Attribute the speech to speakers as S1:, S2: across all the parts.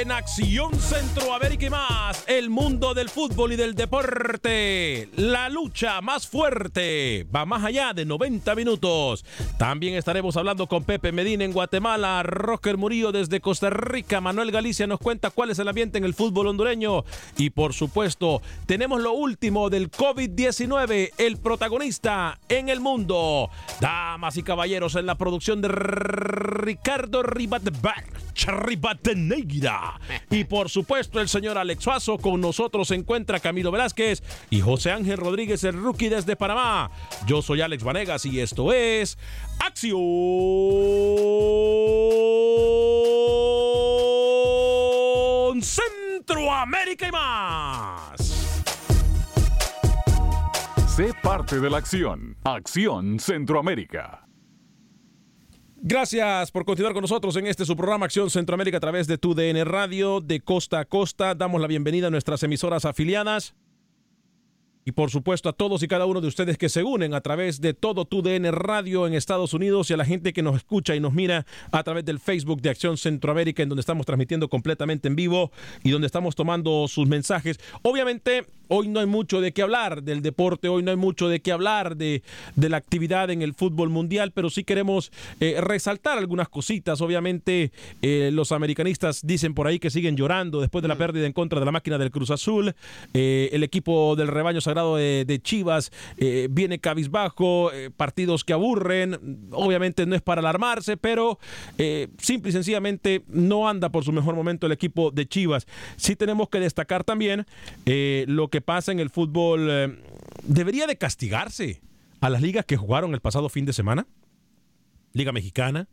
S1: En Acción Centroamérica y más, el mundo del fútbol y del deporte. La lucha más fuerte va más allá de 90 minutos. También estaremos hablando con Pepe Medina en Guatemala, Rocker Murillo desde Costa Rica, Manuel Galicia nos cuenta cuál es el ambiente en el fútbol hondureño. Y por supuesto, tenemos lo último del COVID-19, el protagonista en el mundo. Damas y caballeros, en la producción de Ricardo Ribatbar, Ribateneira. Y por supuesto, el señor Alex Suazo. Con nosotros se encuentra Camilo Velázquez y José Ángel Rodríguez, el rookie desde Panamá. Yo soy Alex Vanegas y esto es Acción Centroamérica y más.
S2: Sé parte de la acción. Acción Centroamérica.
S1: Gracias por continuar con nosotros en este su programa Acción Centroamérica a través de tu DN Radio de costa a costa. Damos la bienvenida a nuestras emisoras afiliadas y por supuesto a todos y cada uno de ustedes que se unen a través de todo tu DN Radio en Estados Unidos y a la gente que nos escucha y nos mira a través del Facebook de Acción Centroamérica en donde estamos transmitiendo completamente en vivo y donde estamos tomando sus mensajes. Obviamente hoy no hay mucho de qué hablar del deporte, hoy no hay mucho de qué hablar de, de la actividad en el fútbol mundial, pero sí queremos eh, resaltar algunas cositas. Obviamente eh, los americanistas dicen por ahí que siguen llorando después de la pérdida en contra de la máquina del Cruz Azul. Eh, el equipo del rebaño sagrado de, Chivas viene cabizbajo, partidos que aburren. Obviamente no es para alarmarse, pero simple y sencillamente no anda por su mejor momento el equipo de Chivas. Sí tenemos que destacar también lo que pasa en el fútbol eh, debería de castigarse a las ligas que jugaron el pasado fin de semana. Liga Mexicana,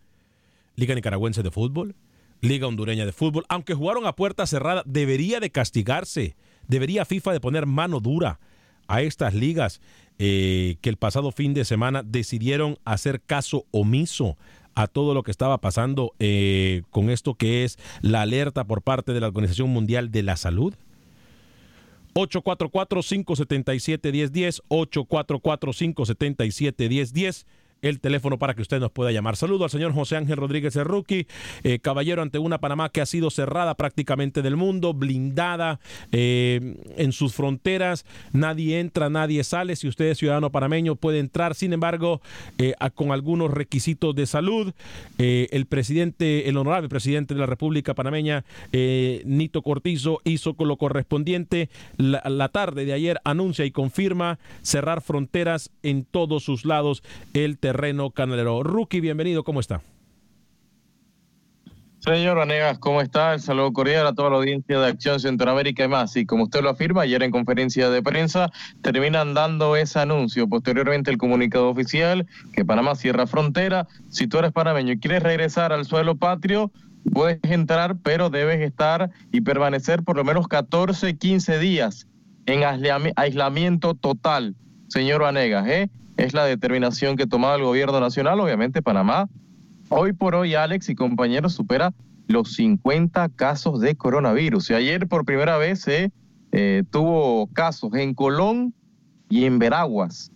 S1: Liga Nicaragüense de Fútbol, Liga Hondureña de Fútbol, aunque jugaron a puerta cerrada, debería de castigarse, debería FIFA de poner mano dura a estas ligas eh, que el pasado fin de semana decidieron hacer caso omiso a todo lo que estaba pasando eh, con esto que es la alerta por parte de la Organización Mundial de la Salud. 844-577-1010, 844-577-1010 el teléfono para que usted nos pueda llamar. Saludo al señor José Ángel Rodríguez rookie, eh, caballero ante una Panamá que ha sido cerrada prácticamente del mundo, blindada eh, en sus fronteras, nadie entra, nadie sale, si usted es ciudadano panameño puede entrar, sin embargo, eh, con algunos requisitos de salud, el presidente, el honorable presidente de la República Panameña, Nito Cortizo, hizo lo correspondiente. La, la tarde de ayer, anuncia y confirma cerrar fronteras en todos sus lados. El terreno canalero. Rookie, bienvenido, ¿cómo está?
S3: Señor Vanegas, ¿cómo está? El saludo cordial a toda la audiencia de Acción Centroamérica y más. Y como usted lo afirma, ayer en conferencia de prensa terminan dando ese anuncio. Posteriormente el comunicado oficial que Panamá cierra frontera. Si tú eres panameño y quieres regresar al suelo patrio, puedes entrar, pero debes estar y permanecer por lo menos 14, 15 días en aislamiento total, señor Vanegas. ¿eh? Es la determinación que tomaba el gobierno nacional. Obviamente Panamá, hoy por hoy, Alex y compañeros, supera los 50 casos de coronavirus. Y ayer por primera vez se eh, tuvo casos en Colón y en Veraguas,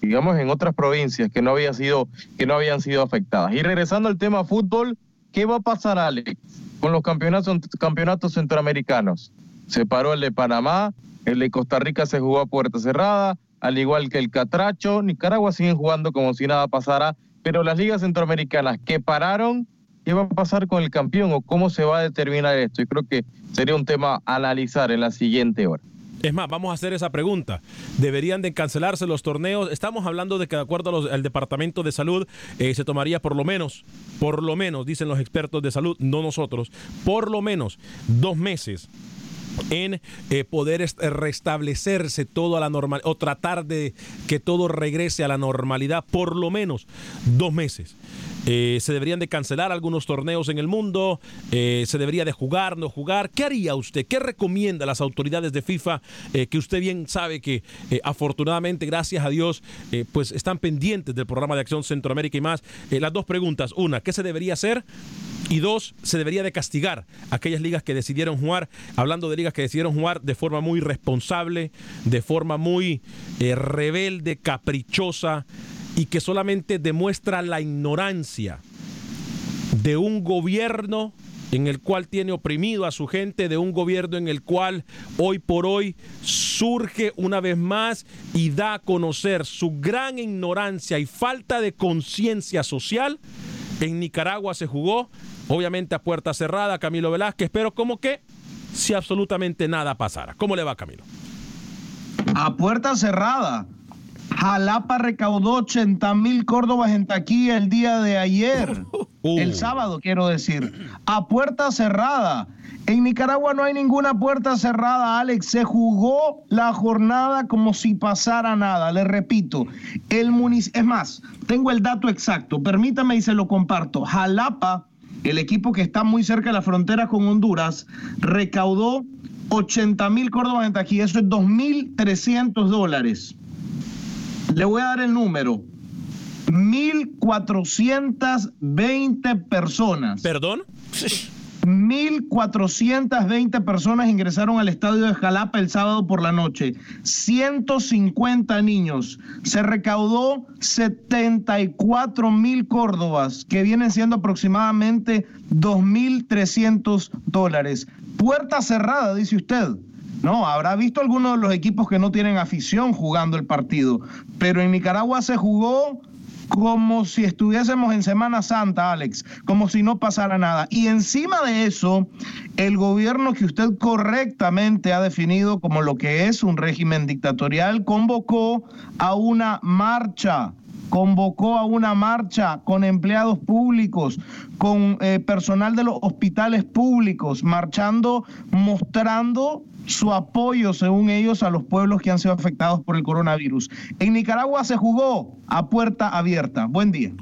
S3: digamos en otras provincias que no habían sido afectadas. Y regresando al tema fútbol, ¿qué va a pasar, Alex, con los campeonatos, campeonatos centroamericanos? Se paró el de Panamá, el de Costa Rica se jugó a puerta cerrada, al igual que el Catracho, Nicaragua siguen jugando como si nada pasara, pero las ligas centroamericanas que pararon, ¿qué va a pasar con el campeón o cómo se va a determinar esto? Yo creo que sería un tema a analizar en la siguiente hora.
S1: Es más, vamos a hacer esa pregunta. ¿Deberían de cancelarse los torneos? Estamos hablando de que de acuerdo al Departamento de Salud eh, se tomaría por lo menos, por lo menos, dicen los expertos de salud, no nosotros, por lo menos dos meses en eh, poder restablecerse todo a la normalidad o tratar de que todo regrese a la normalidad por lo menos dos meses. Eh, se deberían de cancelar algunos torneos en el mundo, eh, se debería de jugar, no jugar. ¿Qué haría usted? ¿Qué recomienda a las autoridades de FIFA que usted bien sabe que afortunadamente, gracias a Dios, pues están pendientes del programa de acción Centroamérica y más? las dos preguntas. Una, ¿qué se debería hacer? Y dos, se debería de castigar aquellas ligas que decidieron jugar, hablando de ligas que decidieron jugar de forma muy responsable, de forma muy eh, rebelde, caprichosa y que solamente demuestra la ignorancia de un gobierno en el cual tiene oprimido a su gente, de un gobierno en el cual hoy por hoy surge una vez más y da a conocer su gran ignorancia y falta de conciencia social. En Nicaragua se jugó obviamente a puerta cerrada, Camilo Velázquez, pero como que si absolutamente nada pasara. ¿Cómo le va, Camilo?
S4: A puerta cerrada. Jalapa recaudó 80 mil córdobas en taquilla el día de ayer. Uh. El sábado, quiero decir. A puerta cerrada. En Nicaragua no hay ninguna puerta cerrada, Alex. Se jugó la jornada como si pasara nada. Le repito, el es más, tengo el dato exacto. Permítame y se lo comparto. Jalapa el equipo que está muy cerca de la frontera con Honduras recaudó 80 mil córdobas en taquilla, eso es 2.300 dólares. Le voy a dar el número. 1.420 personas.
S1: ¿Perdón?
S4: 1.420 personas ingresaron al estadio de Jalapa el sábado por la noche. 150 niños. Se recaudó 74 mil córdobas, que vienen siendo aproximadamente 2.300 dólares. Puerta cerrada, dice usted. No, habrá visto algunos de los equipos que no tienen afición jugando el partido, pero en Nicaragua se jugó como si estuviésemos en Semana Santa, Alex, como si no pasara nada. Y encima de eso, el gobierno que usted correctamente ha definido como lo que es un régimen dictatorial convocó a una marcha convocó a una marcha con empleados públicos, con eh, personal de los hospitales públicos, marchando, mostrando su apoyo, según ellos, a los pueblos que han sido afectados por el coronavirus. En Nicaragua se jugó a puerta abierta. Buen día.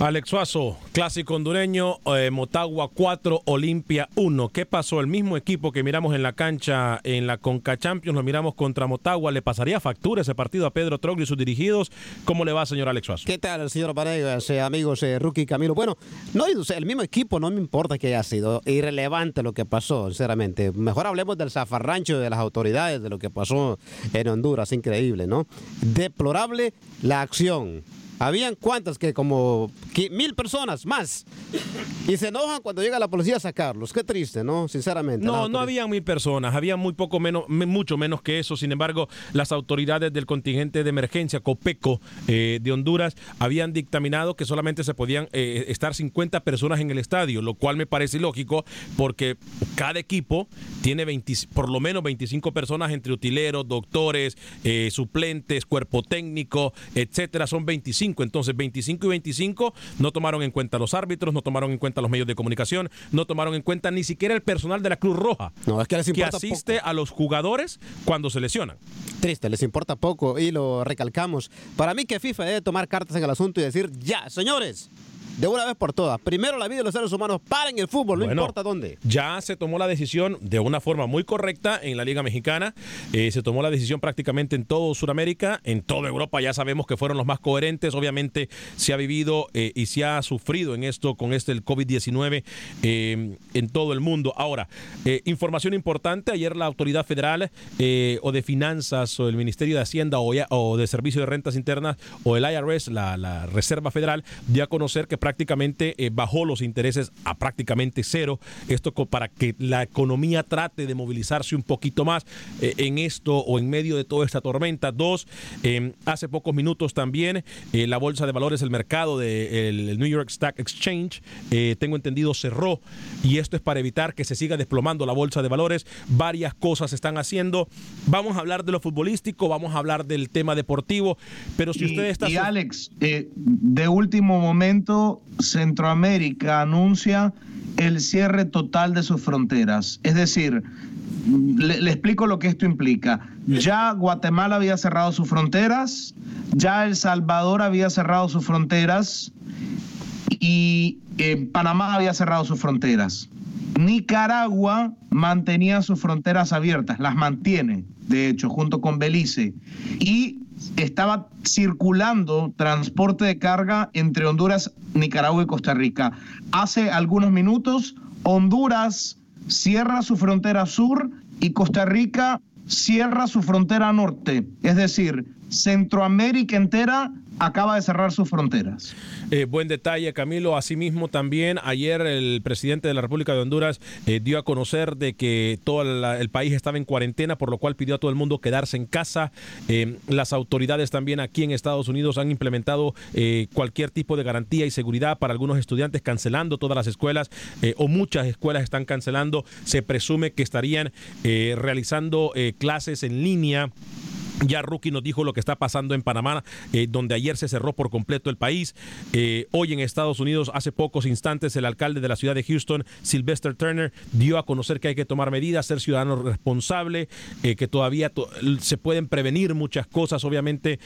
S1: Alex Suazo, clásico hondureño, eh, Motagua 4, Olimpia 1. ¿Qué pasó? El mismo equipo que miramos en la cancha en la Conca Champions, lo miramos contra Motagua. ¿Le pasaría factura ese partido a Pedro Trogli y sus dirigidos? ¿Cómo le va, señor Alex Suazo?
S5: ¿Qué tal, señor Varegas, eh, amigos, eh, Rookie Camilo? Bueno, no, el mismo equipo, no me importa que haya sido irrelevante lo que pasó, sinceramente. Mejor hablemos del zafarrancho de las autoridades, de lo que pasó en Honduras, increíble, ¿no? Deplorable la acción habían cuantas que como mil personas más. Y se enojan cuando llega la policía a sacarlos. Qué triste, ¿no? Sinceramente.
S1: No, no había mil personas, había muy poco menos, mucho menos que eso. Sin embargo, las autoridades del contingente de emergencia, COPECO, eh, de Honduras, habían dictaminado que solamente se podían eh, estar 50 personas en el estadio, lo cual me parece lógico porque cada equipo tiene por lo menos 25 personas entre utileros, doctores, eh, suplentes, cuerpo técnico, etcétera. Son 25 entonces, 25 y 25 no tomaron en cuenta los árbitros, no tomaron en cuenta los medios de comunicación, no tomaron en cuenta ni siquiera el personal de la Cruz Roja.
S5: No, es que les importa
S1: que asiste a los jugadores cuando se lesionan.
S5: Triste, les importa poco y lo recalcamos. Para mí que FIFA debe tomar cartas en el asunto y decir, ya, señores, de una vez por todas. Primero la vida de los seres humanos, paren el fútbol, no
S1: Bueno,
S5: importa dónde.
S1: Ya se tomó la decisión de una forma muy correcta en la Liga Mexicana. Eh, se tomó la decisión prácticamente en todo Sudamérica, en toda Europa. Ya sabemos que fueron los más coherentes. Obviamente se ha vivido eh, y se ha sufrido en esto con este el COVID-19 eh, en todo el mundo. Ahora, eh, información importante. Ayer la autoridad federal o de finanzas o el Ministerio de Hacienda o, ya- o de Servicio de Rentas Internas o el IRS, la, la Reserva Federal, dio a conocer que prácticamente eh, bajó los intereses a prácticamente cero. Esto para que la economía trate de movilizarse un poquito más eh, en esto o en medio de toda esta tormenta. Dos, eh, hace pocos minutos también eh, la bolsa de valores, el mercado del New York Stock Exchange, tengo entendido, cerró y esto es para evitar que se siga desplomando la bolsa de valores. Varias cosas se están haciendo. Vamos a hablar de lo futbolístico, vamos a hablar del tema deportivo, pero si
S4: Y,
S1: usted está...
S4: y Alex, de último momento, Centroamérica anuncia el cierre total de sus fronteras. Es decir, le, explico lo que esto implica. Ya Guatemala había cerrado sus fronteras, ya El Salvador había cerrado sus fronteras y eh, Panamá había cerrado sus fronteras. Nicaragua mantenía sus fronteras abiertas, las mantiene, de hecho, junto con Belice. Y estaba circulando transporte de carga entre Honduras, Nicaragua y Costa Rica. Hace algunos minutos, Honduras cierra su frontera sur y Costa Rica cierra su frontera norte. Es decir, Centroamérica entera acaba de cerrar sus fronteras.
S1: Eh, buen detalle, Camilo. Asimismo, también ayer el presidente de la República de Honduras eh, dio a conocer de que todo el país estaba en cuarentena, por lo cual pidió a todo el mundo quedarse en casa. Eh, las autoridades también aquí en Estados Unidos han implementado cualquier tipo de garantía y seguridad para algunos estudiantes, cancelando todas las escuelas o muchas escuelas están cancelando. Se presume que estarían realizando clases en línea. Ya Rookie nos dijo lo que está pasando en Panamá, eh, donde ayer se cerró por completo el país. Eh, hoy en Estados Unidos, hace pocos instantes, el alcalde de la ciudad de Houston, Sylvester Turner, dio a conocer que hay que tomar medidas, ser ciudadano responsable, eh, que todavía to- se pueden prevenir muchas cosas. Obviamente,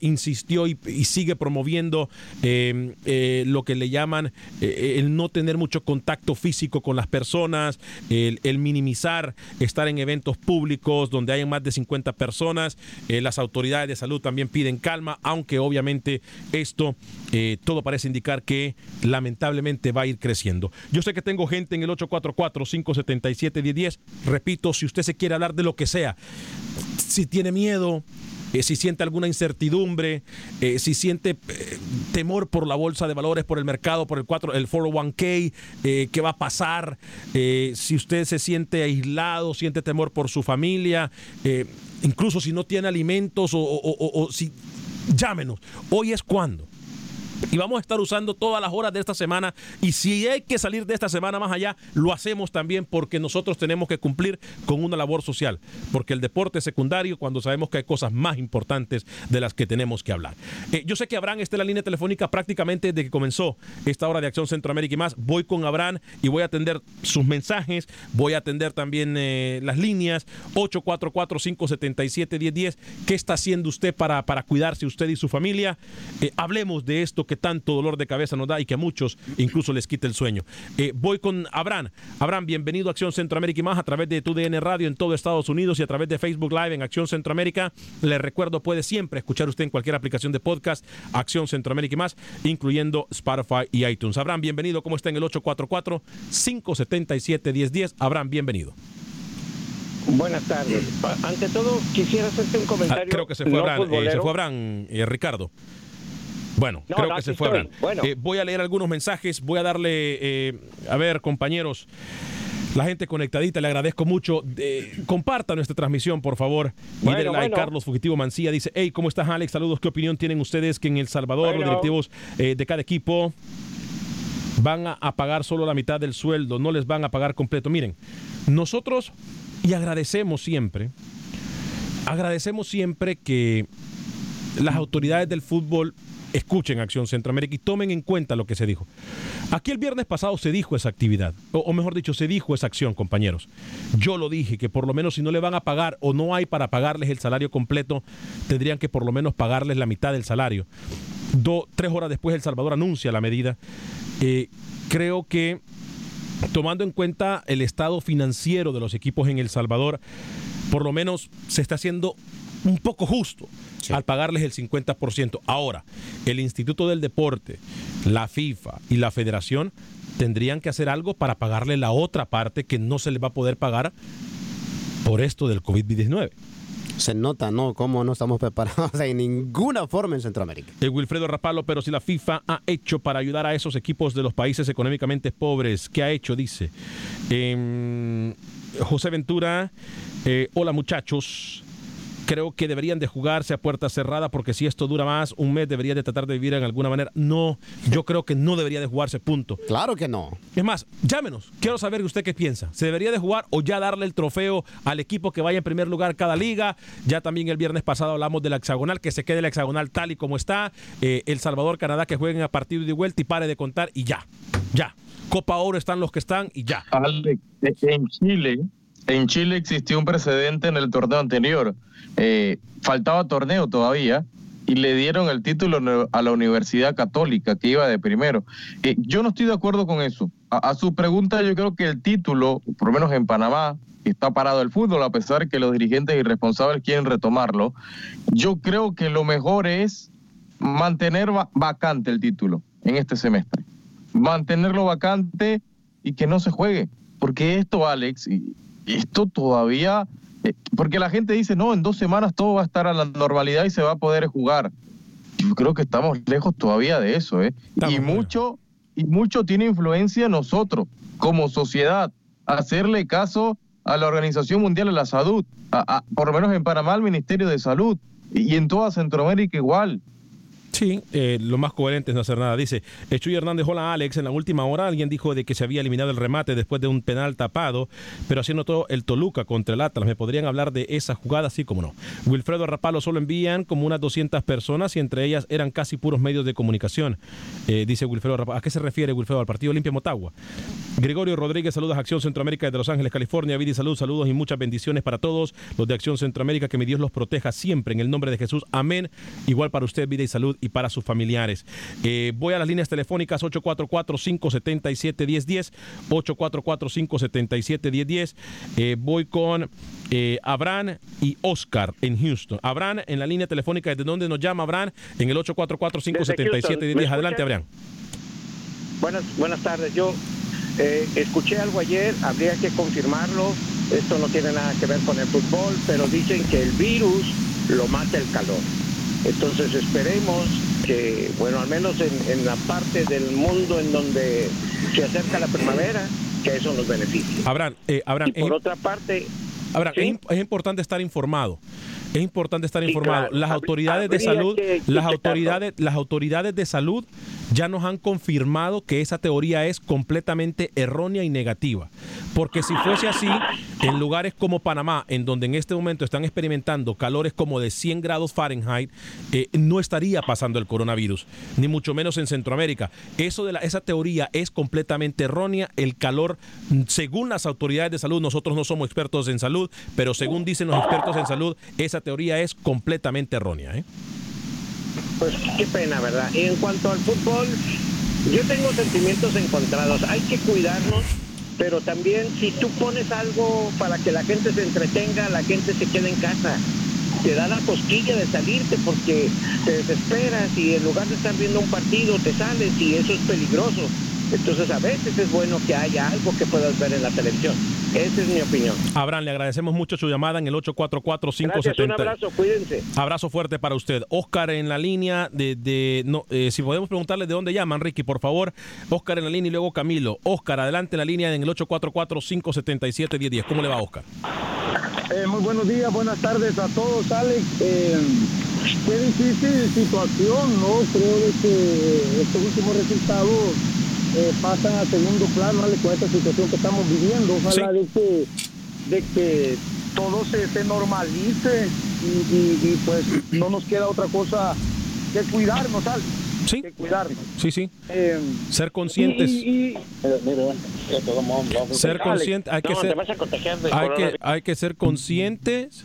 S1: insistió y, sigue promoviendo eh, lo que le llaman el no tener mucho contacto físico con las personas, el, el minimizar estar en eventos públicos donde hay más de 50 personas. Eh, las autoridades de salud también piden calma, aunque obviamente esto eh, todo parece indicar que lamentablemente va a ir creciendo. Yo sé que tengo gente en el 844-577-1010. Repito, si usted se quiere hablar de lo que sea, si tiene miedo, eh, si siente alguna incertidumbre, si siente temor por la bolsa de valores, por el mercado, por el, 4, el 401k, eh, qué va a pasar, si usted se siente aislado, siente temor por su familia, incluso si no tiene alimentos o, o- si... Llámenos. Hoy es cuando. Y vamos a estar usando todas las horas de esta semana. Y si hay que salir de esta semana más allá, lo hacemos también porque nosotros tenemos que cumplir con una labor social. Porque el deporte es secundario cuando sabemos que hay cosas más importantes de las que tenemos que hablar. Eh, yo sé que Abraham está en la línea telefónica prácticamente desde que comenzó esta hora de Acción Centroamérica y más. Voy con Abraham y voy a atender sus mensajes. Voy a atender también eh, las líneas 844-577-1010. ¿Qué está haciendo usted para, para cuidarse usted y su familia? Hablemos de esto que tanto dolor de cabeza nos da y que a muchos incluso les quita el sueño. Eh, voy con Abraham. Abraham, bienvenido a Acción Centroamérica y más a través de tu DN Radio en todo Estados Unidos y a través de Facebook Live en Acción Centroamérica. Le recuerdo, puede siempre escuchar usted en cualquier aplicación de podcast Acción Centroamérica y más, incluyendo Spotify y iTunes. Abraham, bienvenido. ¿Cómo está en el 844-577-1010? Abraham, bienvenido.
S6: Buenas tardes. Ante todo, quisiera hacerte un
S1: Ah,
S6: comentario.
S1: creo que se fue
S6: no
S1: Abraham. Eh, se fue Abraham, eh, Ricardo. Bueno,
S6: No,
S1: creo que se fue
S6: estoy.
S1: Abraham.
S6: Bueno.
S1: Eh, voy a leer algunos mensajes. Voy a darle, eh, a ver, compañeros. La gente conectadita, le agradezco mucho. Eh, comparta nuestra transmisión, por favor. Y denle like. Carlos Fugitivo Mancía dice: Hey, ¿cómo estás, Alex? Saludos. ¿Qué opinión tienen ustedes que en El Salvador los directivos eh, de cada equipo van a pagar solo la mitad del sueldo? No les van a pagar completo. Miren, nosotros, y agradecemos siempre, agradecemos siempre que las autoridades del fútbol escuchen Acción Centroamérica y tomen en cuenta lo que se dijo. Aquí el viernes pasado se dijo esa actividad, o, mejor dicho, se dijo esa acción, compañeros. Yo lo dije, que por lo menos si no le van a pagar o no hay para pagarles el salario completo, tendrían que por lo menos pagarles la mitad del salario. tres horas después El Salvador anuncia la medida. Eh, creo que tomando en cuenta el estado financiero de los equipos en El Salvador, por lo menos se está haciendo un poco justo al pagarles el 50%. Ahora, el Instituto del Deporte, la FIFA y la Federación tendrían que hacer algo para pagarle la otra parte que no se le va a poder pagar por esto del COVID-19
S5: se nota, ¿no? Cómo no estamos preparados en ninguna forma en Centroamérica.
S1: El Wilfredo Rapalo, pero si la FIFA ha hecho para ayudar a esos equipos de los países económicamente pobres, ¿qué ha hecho? Dice. Em, José Ventura, eh, hola muchachos creo que deberían de jugarse a puerta cerrada porque si esto dura más, un mes debería de tratar de vivir en alguna manera. No, yo creo que no debería de jugarse, punto.
S5: Claro que no.
S1: Es más, llámenos. Quiero saber usted qué piensa. ¿Se debería de jugar o ya darle el trofeo al equipo que vaya en primer lugar cada liga? Ya también el viernes pasado hablamos de la hexagonal, que se quede la hexagonal tal y como está. Eh, el Salvador, Canadá, que jueguen a partido de vuelta y pare de contar y ya, ya. Copa Oro están los que están y ya.
S3: en Chile, en Chile existió un precedente en el torneo anterior eh, faltaba torneo todavía y le dieron el título a la Universidad Católica que iba de primero. Eh, yo no estoy de acuerdo con eso. A, su pregunta, yo creo que el título, por lo menos en Panamá, está parado el fútbol, a pesar que los dirigentes irresponsables quieren retomarlo. Yo creo que lo mejor es mantener vacante el título en este semestre. Mantenerlo vacante y que no se juegue. Porque esto, Alex, y esto todavía eh, porque la gente dice, no, en dos semanas todo va a estar a la normalidad y se va a poder jugar. Yo creo que estamos lejos todavía de eso, ¿eh? y mucho, y mucho tiene influencia nosotros, como sociedad, hacerle caso a la Organización Mundial de la Salud, por lo menos en Panamá al Ministerio de Salud, y en toda Centroamérica igual.
S1: Sí, eh, lo más coherente es no hacer nada. Dice, Chuy Hernández, hola Alex, en la última hora alguien dijo de que se había eliminado el remate después de un penal tapado, pero haciendo todo el Toluca contra el Atlas. ¿Me podrían hablar de esa jugada? Sí, como no. Wilfredo Rapalo solo envían como unas 200 personas y entre ellas eran casi puros medios de comunicación. Eh, dice Wilfredo Rapalo. ¿A qué se refiere Wilfredo? Al partido Olimpia Motagua. Gregorio Rodríguez, saludos a Acción Centroamérica desde Los Ángeles, California. Vidi, salud, saludos y muchas bendiciones para todos los de Acción Centroamérica. Que mi Dios los proteja siempre en el nombre de Jesús. Amén. Igual para usted, vida y salud y para sus familiares. Eh, voy a las líneas telefónicas 844-577-1010, 844-577-1010. Eh, voy con eh, Abraham y Oscar en Houston. Abraham en la línea telefónica, ¿desde dónde nos llama Abraham? En el 844-577-1010. Adelante, Abraham.
S6: Buenas, buenas tardes. Yo eh, escuché algo ayer, habría que confirmarlo. Esto no tiene nada que ver con el fútbol, pero dicen que el virus lo mata el calor. Entonces esperemos que, bueno, al menos en, la parte del mundo en donde se acerca la primavera, que eso nos beneficie.
S1: Abraham, eh, Abraham,
S6: por otra parte...
S1: Abraham, es, importante estar informado es importante estar informado. Las autoridades de salud, las autoridades, las autoridades de salud ya nos han confirmado que esa teoría es completamente errónea y negativa. Porque si fuese así, en lugares como Panamá, en donde en este momento están experimentando calores como de 100 grados Fahrenheit, eh, no estaría pasando el coronavirus, ni mucho menos en Centroamérica. Eso de la, esa teoría es completamente errónea. El calor, según las autoridades de salud, nosotros no somos expertos en salud, pero según dicen los expertos en salud, esa teoría es completamente errónea. ¿eh?
S6: Pues qué pena, ¿verdad? Y en cuanto al fútbol, yo tengo sentimientos encontrados. Hay que cuidarnos, pero también si tú pones algo para que la gente se entretenga, la gente se quede en casa. Te da la cosquilla de salirte porque te desesperas y en lugar de estar viendo un partido te sales y eso es peligroso. Entonces a veces es bueno que haya algo que puedas ver en la televisión. Esa es mi opinión.
S1: Abraham, le agradecemos mucho su llamada en el 844-570.
S6: Un abrazo, cuídense.
S1: Abrazo fuerte para usted. Oscar en la línea de... no, eh, si podemos preguntarle de dónde llaman, Ricky, por favor. Oscar en la línea y luego Camilo. Oscar, adelante en la línea en el 844-577-1010. ¿Cómo le va, Oscar?
S7: Eh, muy buenos días, buenas tardes a todos, Alex. Eh, qué difícil situación, ¿no? Creo que estos últimos resultados eh, pasan a segundo plano con esta situación que estamos viviendo. Ojalá de, que, de que todo se, se normalice y, pues no nos queda otra cosa que cuidarnos. que cuidarnos.
S1: Sí, sí.
S7: Eh,
S1: Ser conscientes.
S7: y- y-
S1: ser consciente, hay que
S6: No,
S1: ser, hay que, hay que ser conscientes,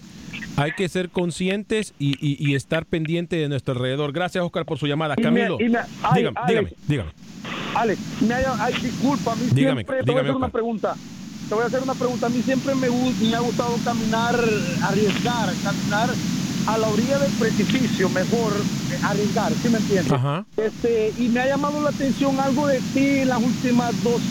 S1: hay que ser conscientes y, y- y estar pendiente de nuestro alrededor. Gracias, Oscar, por su llamada.
S7: Y me-
S1: Camilo,
S7: y me- ay,
S1: dígame,
S7: Alex.
S1: dígame, dígame.
S7: Alex, me haya, ay, disculpa, a mí
S1: Dígame,
S7: siempre, te voy a hacer una pregunta. Te voy a hacer una pregunta. A mí siempre me, ha gustado caminar, arriesgar, caminar a la orilla del precipicio, mejor eh, arriesgar, ¿sí me entiendes?
S1: Ajá.
S7: Este, y me ha llamado la atención algo de ti en las últimas dos,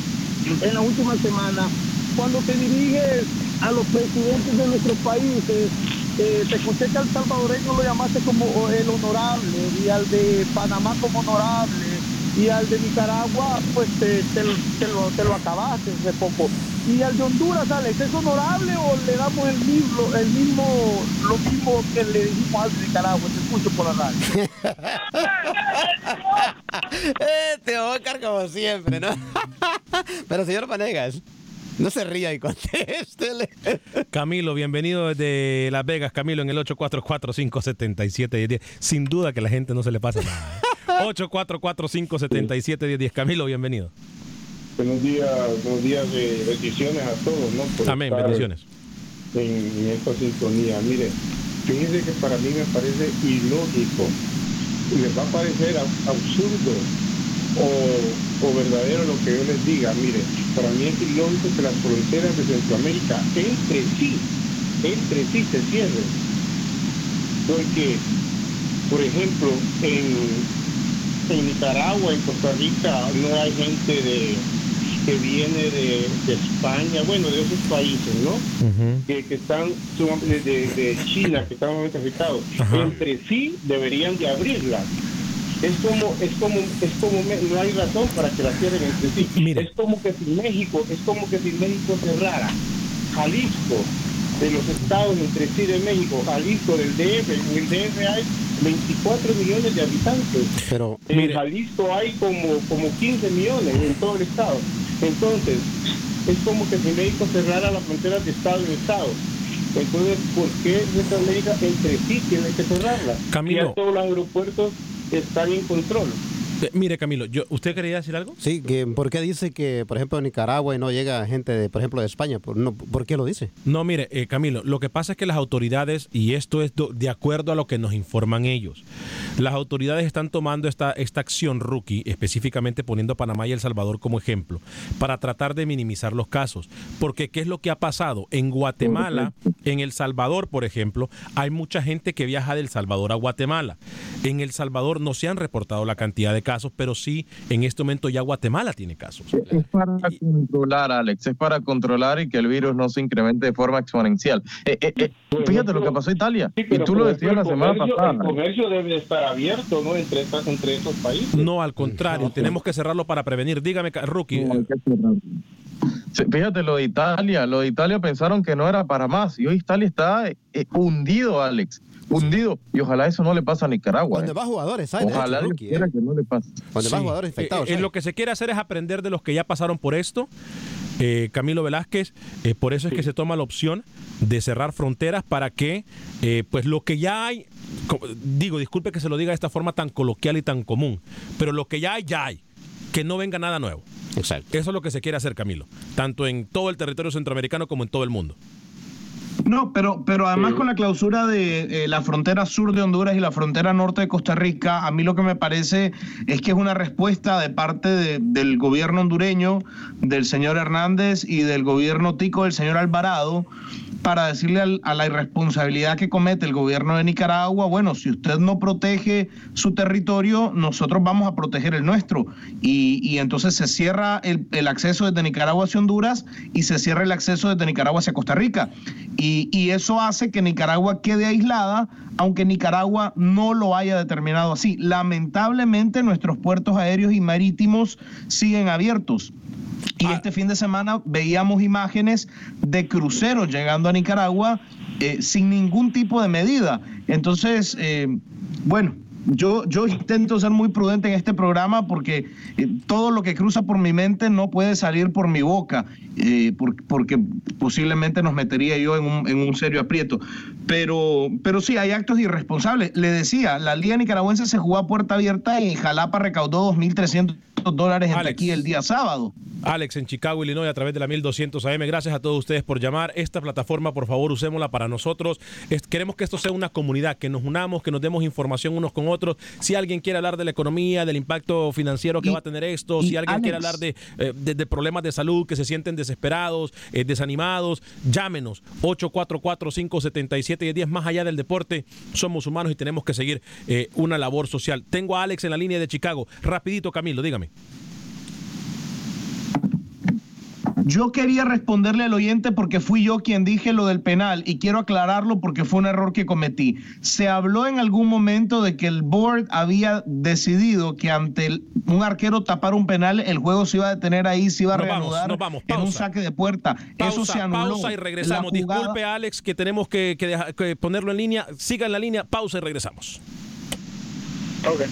S7: en las últimas semanas, cuando te diriges a los presidentes de nuestros países, eh, te escuché que al salvadoreño lo llamaste como el honorable y al de Panamá como honorable y al de Nicaragua pues te, te lo, te lo- te lo acabaste hace poco. Y al de Honduras, Alex, ¿es honorable o le damos el mismo, el mismo, lo mismo que le dijimos al de Nicaragua? Te escucho por la radio.
S5: Este Oscar como siempre, ¿no? Pero señor Panegas, no se ría y contéstele.
S1: Camilo, bienvenido desde Las Vegas. Camilo, en el 844-577-1010. Sin duda que a la gente no se le pasa nada. ¿Eh? 844-577-1010. Camilo, bienvenido.
S8: Buenos días, buenos días de bendiciones a todos, ¿no? Por
S1: Amén, bendiciones.
S8: En, en esta sintonía. Mire, fíjense que para mí me parece ilógico, y les va a parecer ab- absurdo o, o verdadero lo que yo les diga. Mire, para mí es ilógico que las fronteras de Centroamérica entre sí, entre sí se cierren. Porque, por ejemplo, en, en Nicaragua, en Costa Rica, no hay gente de que viene de, de España, bueno, de esos países, ¿no? que, que están sumamente- de, de China, que están sumamente afectados. Entre sí deberían de abrirlas. Es como, es como, es como, no hay razón para que las cierren entre sí. Es como que si México, es como que si México cerrara Jalisco de los estados entre sí de México, Jalisco del DF, en el DF hay 24 millones de habitantes.
S5: Pero
S8: En Jalisco hay como, como 15 millones en todo el estado. Entonces, es como que si México cerrara las fronteras de estado en estado. Entonces, ¿por qué Centroamérica entre sí tiene que cerrarlas?
S1: Camilo.
S8: Ya todos los aeropuertos están en control.
S1: Eh, mire, Camilo, yo, ¿usted quería decir algo?
S5: Sí, que ¿por qué dice que, por ejemplo, en Nicaragua y no llega gente, de, por ejemplo, de España? ¿Por, no, ¿por qué lo dice?
S1: No, mire, eh, Camilo, lo que pasa es que las autoridades, y esto es do- de acuerdo a lo que nos informan ellos, las autoridades están tomando esta, esta acción rookie, específicamente poniendo a Panamá y El Salvador como ejemplo, para tratar de minimizar los casos. Porque, ¿qué es lo que ha pasado? En Guatemala, en El Salvador, por ejemplo, hay mucha gente que viaja del Salvador a Guatemala. En El Salvador no se han reportado la cantidad de casos, pero sí, en este momento ya Guatemala tiene casos.
S3: Es para controlar, Alex, es para controlar y que el virus no se incremente de forma exponencial. Eh, eh, eh, fíjate lo que pasó en Italia, y tú lo decías la semana
S8: comercio-
S3: pasada.
S8: El comercio debe estar abierto, ¿no? Entre, estas, entre esos países.
S1: No, al contrario, tenemos que cerrarlo para prevenir. Dígame, Rookie.
S3: Fíjate, lo de Italia, lo de Italia pensaron que no era para más y hoy Italia está eh, hundido, Alex, hundido. Y ojalá eso no le pase a Nicaragua.
S5: Donde
S3: eh.
S5: va jugadores,
S3: Ojalá
S5: hecho, rookie, ¿eh?
S3: que no le pase.
S5: Donde va jugadores infectados.
S1: Eh, eh, lo que se quiere hacer es aprender de los que ya pasaron por esto. Eh, Camilo Velázquez, eh, por eso es que se toma la opción de cerrar fronteras para que, eh, pues lo que ya hay, digo, disculpe que se lo diga de esta forma tan coloquial y tan común, pero lo que ya hay, ya hay, que no venga nada nuevo.
S5: Exacto.
S1: Eso es lo que se quiere hacer, Camilo, tanto en todo el territorio centroamericano como en todo el mundo.
S4: No, pero, pero además con la clausura de eh, la frontera sur de Honduras y la frontera norte de Costa Rica, a mí lo que me parece es que es una respuesta de parte de- del gobierno hondureño, del señor Hernández y del gobierno tico del señor Alvarado, para decirle al- a la irresponsabilidad que comete el gobierno de Nicaragua, bueno, si usted no protege su territorio, nosotros vamos a proteger el nuestro. Y, y entonces se cierra el, el acceso desde Nicaragua hacia Honduras y se cierra el acceso desde Nicaragua hacia Costa Rica. Y, y eso hace que Nicaragua quede aislada, aunque Nicaragua no lo haya determinado así. Lamentablemente nuestros puertos aéreos y marítimos siguen abiertos. Y este fin de semana veíamos imágenes de cruceros llegando a Nicaragua eh, sin ningún tipo de medida. Entonces, eh, bueno, yo, yo intento ser muy prudente en este programa porque eh, todo lo que cruza por mi mente no puede salir por mi boca, eh, porque posiblemente nos metería yo en un, en un serio aprieto. Pero, pero sí, hay actos irresponsables. Le decía, la Liga Nicaragüense se jugó a puerta abierta y Jalapa recaudó 2.300 dólares aquí el día sábado.
S1: Alex, en Chicago, Illinois, a través de la 1200 AM. Gracias a todos ustedes por llamar. Esta plataforma, por favor, usémosla para nosotros. queremos que esto sea una comunidad, que nos unamos, que nos demos información unos con otros. Si alguien quiere hablar de la economía, del impacto financiero que va a tener esto, si alguien quiere hablar eh, de, de, problemas de salud, que se sienten desesperados, eh, desanimados, llámenos. 844-577-10. Más allá del deporte, somos humanos y tenemos que seguir eh, una labor social. Tengo a Alex en la línea de Chicago. Rapidito, Camilo, dígame.
S4: Yo quería responderle al oyente porque fui yo quien dije lo del penal y quiero aclararlo porque fue un error que cometí. Se habló en algún momento de que el board había decidido que ante un arquero tapar un penal, el juego se iba a detener ahí, se iba a reanudar en un saque de puerta. Eso se anuló.
S1: Pausa y regresamos. Disculpe, Alex, que tenemos que, que ponerlo en línea. Siga en la línea, pausa y regresamos.
S6: Okay.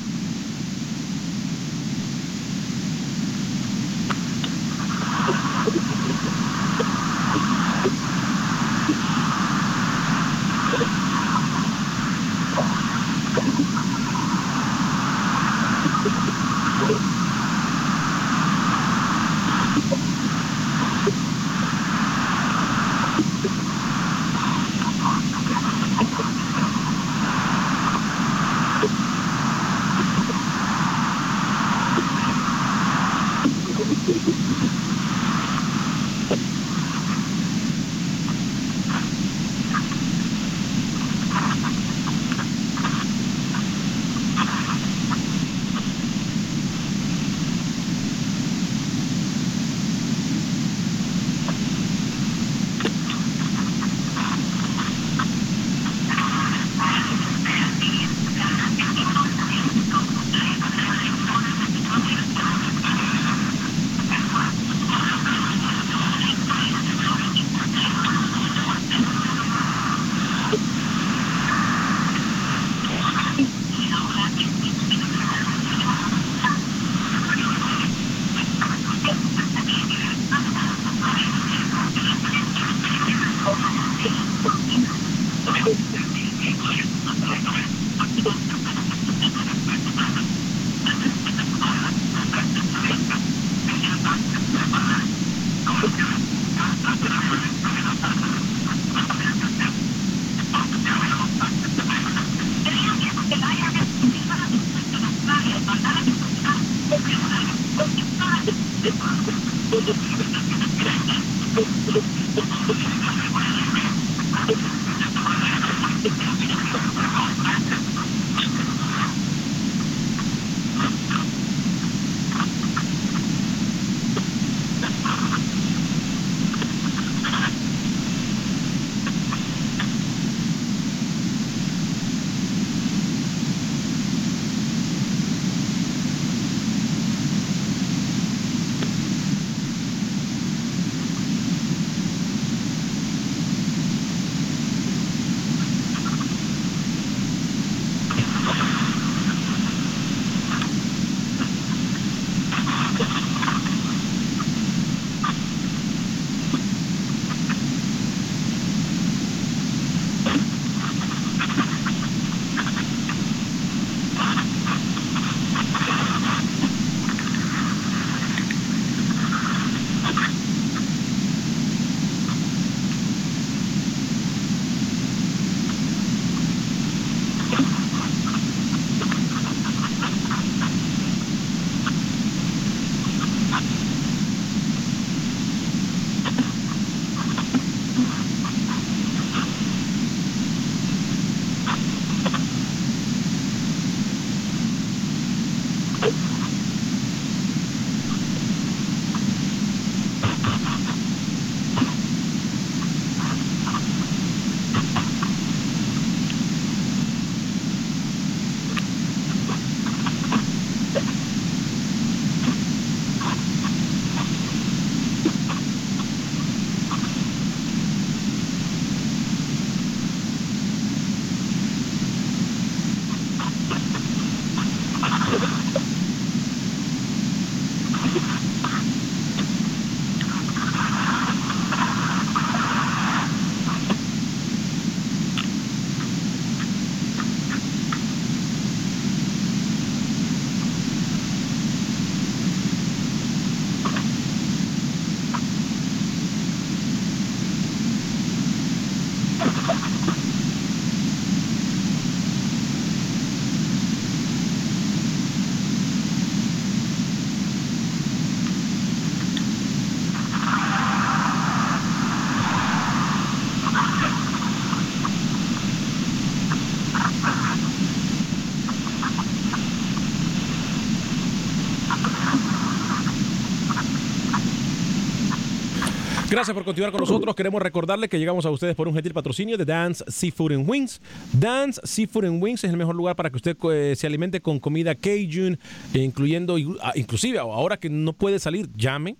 S1: Gracias por continuar con nosotros. Queremos recordarle que llegamos a ustedes por un gentil patrocinio de Dance Seafood and Wings. Dance Seafood and Wings es el mejor lugar para que usted eh, se alimente con comida Cajun, incluyendo, ah, inclusive ahora que no puede salir, llame,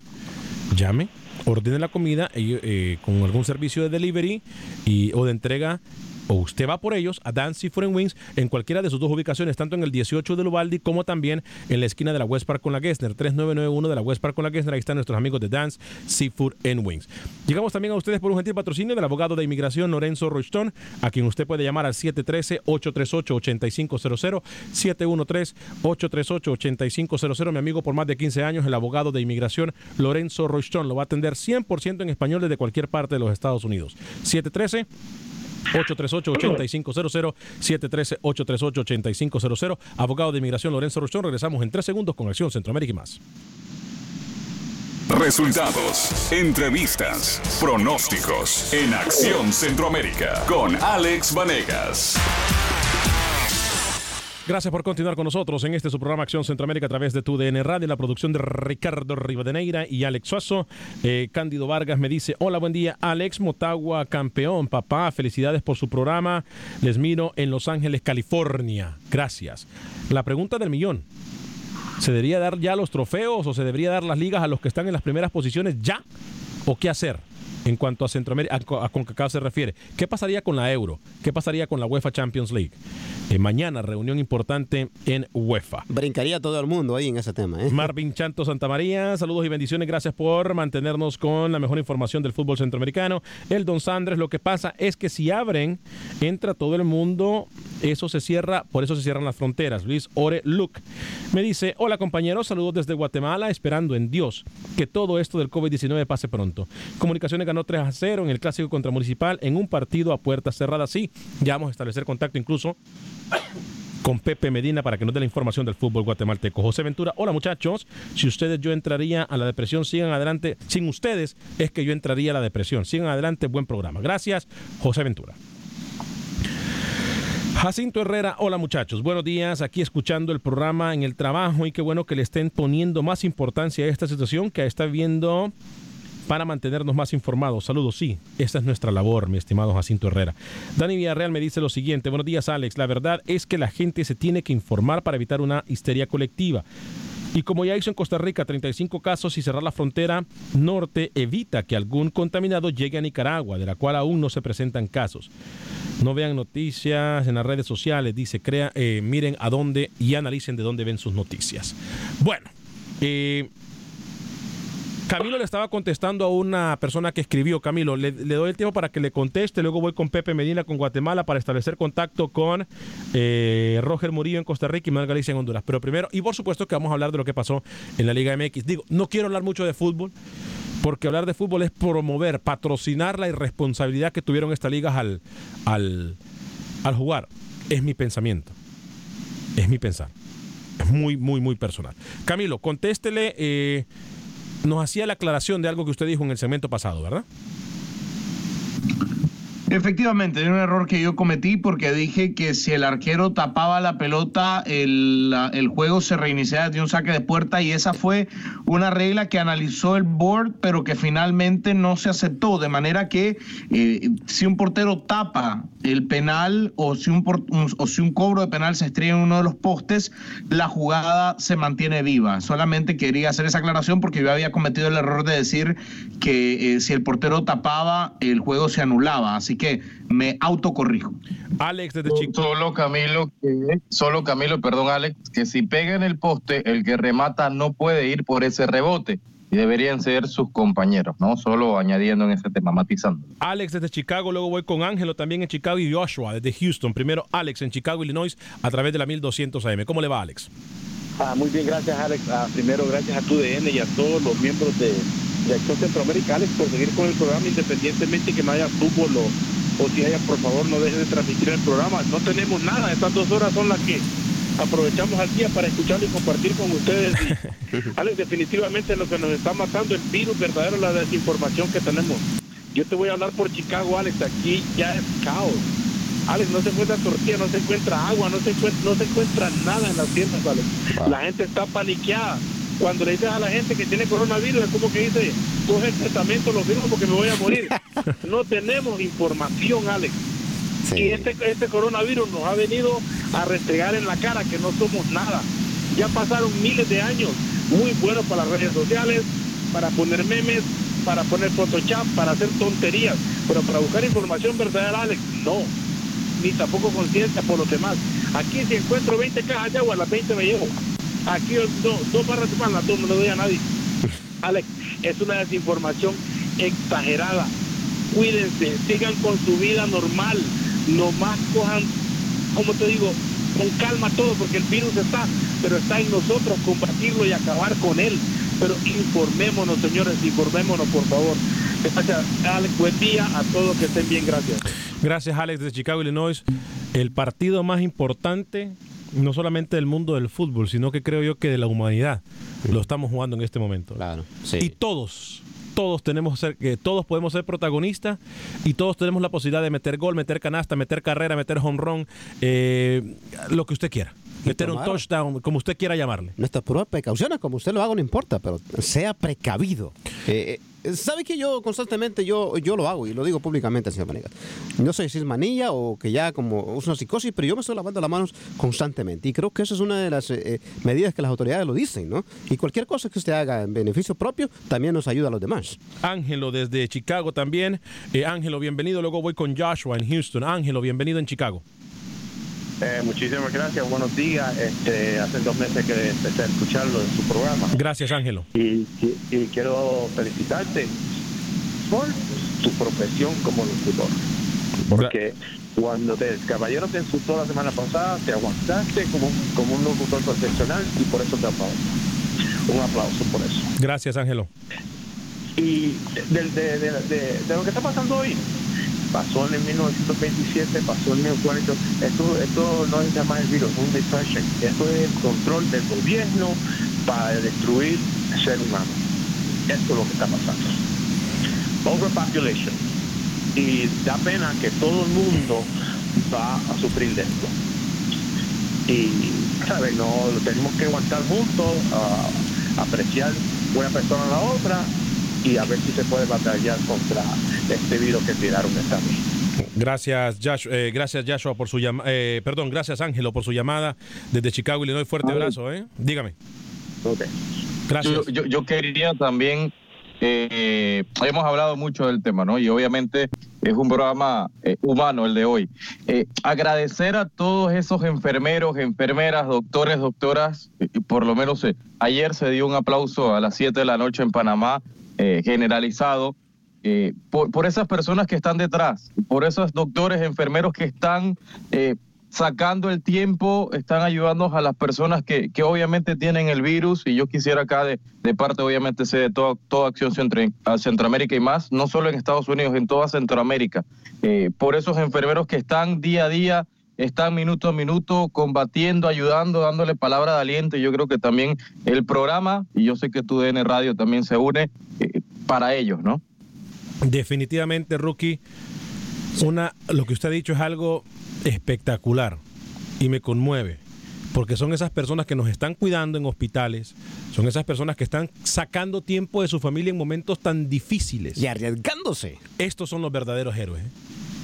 S1: llame, ordene la comida eh, con algún servicio de delivery o de entrega o usted va por ellos a Seafood and Wings en cualquiera de sus dos ubicaciones, tanto en el 18 de Lubaldi como también en la esquina de la West Park con la Gessner, 3991 de la West Park con la Gessner. Ahí están nuestros amigos de Dance Seafood and Wings. Llegamos también a ustedes por un gentil patrocinio del abogado de inmigración Lorenzo Rochton, a quien usted puede llamar al 713-838-8500, 713-838-8500. Mi amigo por más de 15 años, el abogado de inmigración Lorenzo Rochton, lo va a atender 100% en español desde cualquier parte de los Estados Unidos. 713 838-8500, 713-838-8500. Abogado de Inmigración Lorenzo Rochón. Regresamos en tres segundos con Acción Centroamérica y más.
S2: Resultados, entrevistas, pronósticos en Acción Centroamérica con Alex Vanegas.
S1: Gracias por continuar con nosotros en este su programa Acción Centroamérica a través de tu DN Radio, la producción de Ricardo Rivadeneira y Alex Suazo. Eh, Cándido Vargas me dice, hola, buen día, Alex Motagua, campeón, papá, felicidades por su programa. Les miro en Los Ángeles, California. Gracias. La pregunta del millón. ¿Se debería dar ya los trofeos o se debería dar las ligas a los que están en las primeras posiciones ya? ¿O qué hacer? En cuanto a Centroamérica, a, CONCACAF se refiere. ¿Qué pasaría con la Euro? ¿Qué pasaría con la UEFA Champions League? Eh, mañana, reunión importante en UEFA.
S5: Brincaría todo el mundo ahí en ese tema. ¿eh?
S1: Marvin Chanto Santa María, saludos y bendiciones. Gracias por mantenernos con la mejor información del fútbol centroamericano. El Don Sandres, lo que pasa es que si abren, entra todo el mundo, eso se cierra, por eso se cierran las fronteras. Luis Ore Luke me dice, hola compañeros, saludos desde Guatemala, esperando en Dios que todo esto del COVID-19 pase pronto. Comunicaciones ganó 3 a 0 en el clásico contra Municipal en un partido a puertas cerradas. Sí, ya vamos a establecer contacto incluso con Pepe Medina para que nos dé la información del fútbol guatemalteco. José Ventura, hola muchachos, si ustedes yo entraría a la depresión, sigan adelante. Sin ustedes es que yo entraría a la depresión. Sigan adelante, buen programa. Gracias, José Ventura. Jacinto Herrera, hola muchachos, buenos días, aquí escuchando el programa en el trabajo y qué bueno que le estén poniendo más importancia a esta situación que está viendo para mantenernos más informados. Saludos, sí, esta es nuestra labor, mi estimado Jacinto Herrera. Dani Villarreal me dice lo siguiente, buenos días Alex, la verdad es que la gente se tiene que informar para evitar una histeria colectiva. Y como ya hizo en Costa Rica 35 casos y cerrar la frontera norte evita que algún contaminado llegue a Nicaragua, de la cual aún no se presentan casos. No vean noticias en las redes sociales, dice, crea, eh, miren a dónde y analicen de dónde ven sus noticias. Bueno, eh, Camilo le estaba contestando a una persona que escribió, Camilo, le, doy el tiempo para que le conteste, luego voy con Pepe Medina con Guatemala para establecer contacto con eh, Roger Murillo en Costa Rica y Manuel Galicia en Honduras. Pero primero, y por supuesto que vamos a hablar de lo que pasó en la Liga MX. Digo, no quiero hablar mucho de fútbol, porque hablar de fútbol es promover, patrocinar la irresponsabilidad que tuvieron estas ligas al, al, jugar. Es mi pensamiento. Es mi pensar. Es muy, muy, muy personal. Camilo, contéstele. Eh, nos hacía la aclaración de algo que usted dijo en el segmento pasado, ¿verdad?
S4: Efectivamente, era un error que yo cometí porque dije que si el arquero tapaba la pelota, el, el, juego se reiniciaba de un saque de puerta y esa fue una regla que analizó el board, pero que finalmente no se aceptó. De manera que eh, si un portero tapa el penal o si un, o si un cobro de penal se estrella en uno de los postes, la jugada se mantiene viva. Solamente quería hacer esa aclaración porque yo había cometido el error de decir que eh, si el portero tapaba, el juego se anulaba. Así que que me autocorrijo.
S1: Alex desde
S3: Chico. Solo Camilo, que, solo Camilo, perdón Alex, que si pega en el poste, el que remata no puede ir por ese rebote y deberían ser sus compañeros, ¿no? Solo añadiendo en ese tema, matizando.
S1: Alex desde Chicago, luego voy con Ángelo también en Chicago y Joshua desde Houston. Primero Alex en Chicago, Illinois, a través de la 1200 AM. ¿Cómo le va, Alex?
S9: Ah, muy bien, gracias, Alex. Ah, primero, gracias a tu DN y a todos los miembros de, de Acción Centroamérica, Alex, por seguir con el programa, independientemente que no haya fútbol o, o si haya, por favor, no dejen de transmitir el programa. No tenemos nada, estas dos horas son las que aprovechamos al día para escucharlo y compartir con ustedes. Alex, definitivamente lo que nos está matando el virus verdadero, la desinformación que tenemos. Yo te voy a hablar por Chicago, Alex, aquí ya es caos. Alex, no se encuentra tortilla, no se encuentra agua, no se encuentra, no se encuentra nada en las tiendas, Alex. La gente está paniqueada. Cuando le dices a la gente que tiene coronavirus, es como que dice, coge el testamento, lo firmo porque me voy a morir. no tenemos información, Alex. Y este, este coronavirus nos ha venido a restregar en la cara que no somos nada. Ya pasaron miles de años muy buenos para las redes sociales, para poner memes, para poner Photoshop, para hacer tonterías, pero para buscar información verdadera, Alex, no. Ni tampoco conciencia por los demás. Aquí si encuentro 20 cajas de agua, las 20 me llevo. Aquí dos, dos barras de pan, las dos no le doy a nadie. Alex, es una desinformación exagerada. Cuídense, sigan con su vida normal nomás cojan, como te digo, con calma todo, porque el virus está, pero está en nosotros combatirlo y acabar con él. Pero informémonos, señores, informémonos, por favor. Gracias, Alex. Buen día a todos, que estén bien, gracias.
S1: Gracias, Alex, de Chicago, Illinois. El partido más importante, no solamente del mundo del fútbol, sino que creo yo que de la humanidad, lo estamos jugando en este momento.
S5: Claro.
S1: Y todos, todos tenemos ser, que todos podemos ser protagonistas y todos tenemos la posibilidad de meter gol, meter canasta, meter carrera, meter home run, eh, lo que usted quiera. Meter un touchdown, como usted quiera llamarle.
S5: Nuestras pruebas precauciones, como usted lo haga, no importa, pero sea precavido. Eh, ¿Sabe que yo constantemente yo, yo lo hago y lo digo públicamente, señor Manegas? No sé si es manilla o que ya como uso una psicosis, pero yo me estoy lavando las manos constantemente. Y creo que esa es una de las eh, medidas que las autoridades lo dicen, ¿no? Y cualquier cosa que usted haga en beneficio propio también nos ayuda a los demás.
S1: Ángelo desde Chicago también. Eh, Ángelo, bienvenido. Luego voy con Joshua en Houston. Ángelo, bienvenido en Chicago.
S9: Eh, muchísimas gracias, buenos días. Este, hace dos meses que empecé a escucharlo en su programa.
S1: Gracias, Ángelo.
S9: Y, y, y, quiero felicitarte por tu profesión como locutor. Porque cuando te, caballero te insultó la semana pasada, te aguantaste como, como un locutor profesional y por eso te aplaudo. Un aplauso por eso.
S1: Gracias, Ángelo.
S9: Y de, de, de, de, lo que está pasando hoy, pasó en el 1927, pasó en el 1940. Esto, esto no es más el virus, es un depression. Esto es el control del gobierno para destruir el ser humano. Esto es lo que está pasando. Overpopulation. Y da pena que todo el mundo va a sufrir de esto. Y, ¿sabes? No, tenemos que aguantar juntos, uh, apreciar una persona a la otra y a ver si se puede batallar contra este virus que tiraron esta vez.
S1: Gracias, Joshua, eh, gracias Joshua por su llamada, eh, perdón, gracias Ángelo por su llamada desde Chicago y le doy fuerte abrazo, ¿eh? Dígame.
S3: Okay.
S1: Gracias.
S3: Yo, yo, yo quería también, eh, hemos hablado mucho del tema, ¿no? Y obviamente es un programa eh, humano el de hoy. Eh, agradecer a todos esos enfermeros, enfermeras, doctores, doctoras, y por lo menos eh, ayer se dio un aplauso a las 7 de la noche en Panamá, eh, generalizado, eh, por, por, esas personas que están detrás, por esos doctores, enfermeros que están eh, sacando el tiempo, están ayudando a las personas que, que, obviamente tienen el virus y yo quisiera acá de, de parte obviamente de toda, toda acción centro, a Centroamérica y más, no solo en Estados Unidos, en toda Centroamérica, por esos enfermeros que están día a día están minuto a minuto combatiendo, ayudando, dándole palabra de aliento. Y yo creo que también el programa, y yo sé que tu DN Radio también se une eh, para ellos, ¿no?
S1: Definitivamente, Rookie, una, lo que usted ha dicho es algo espectacular y me conmueve. Porque son esas personas que nos están cuidando en hospitales, son esas personas que están sacando tiempo de su familia en momentos tan difíciles.
S5: Y arriesgándose.
S1: Estos son los verdaderos héroes.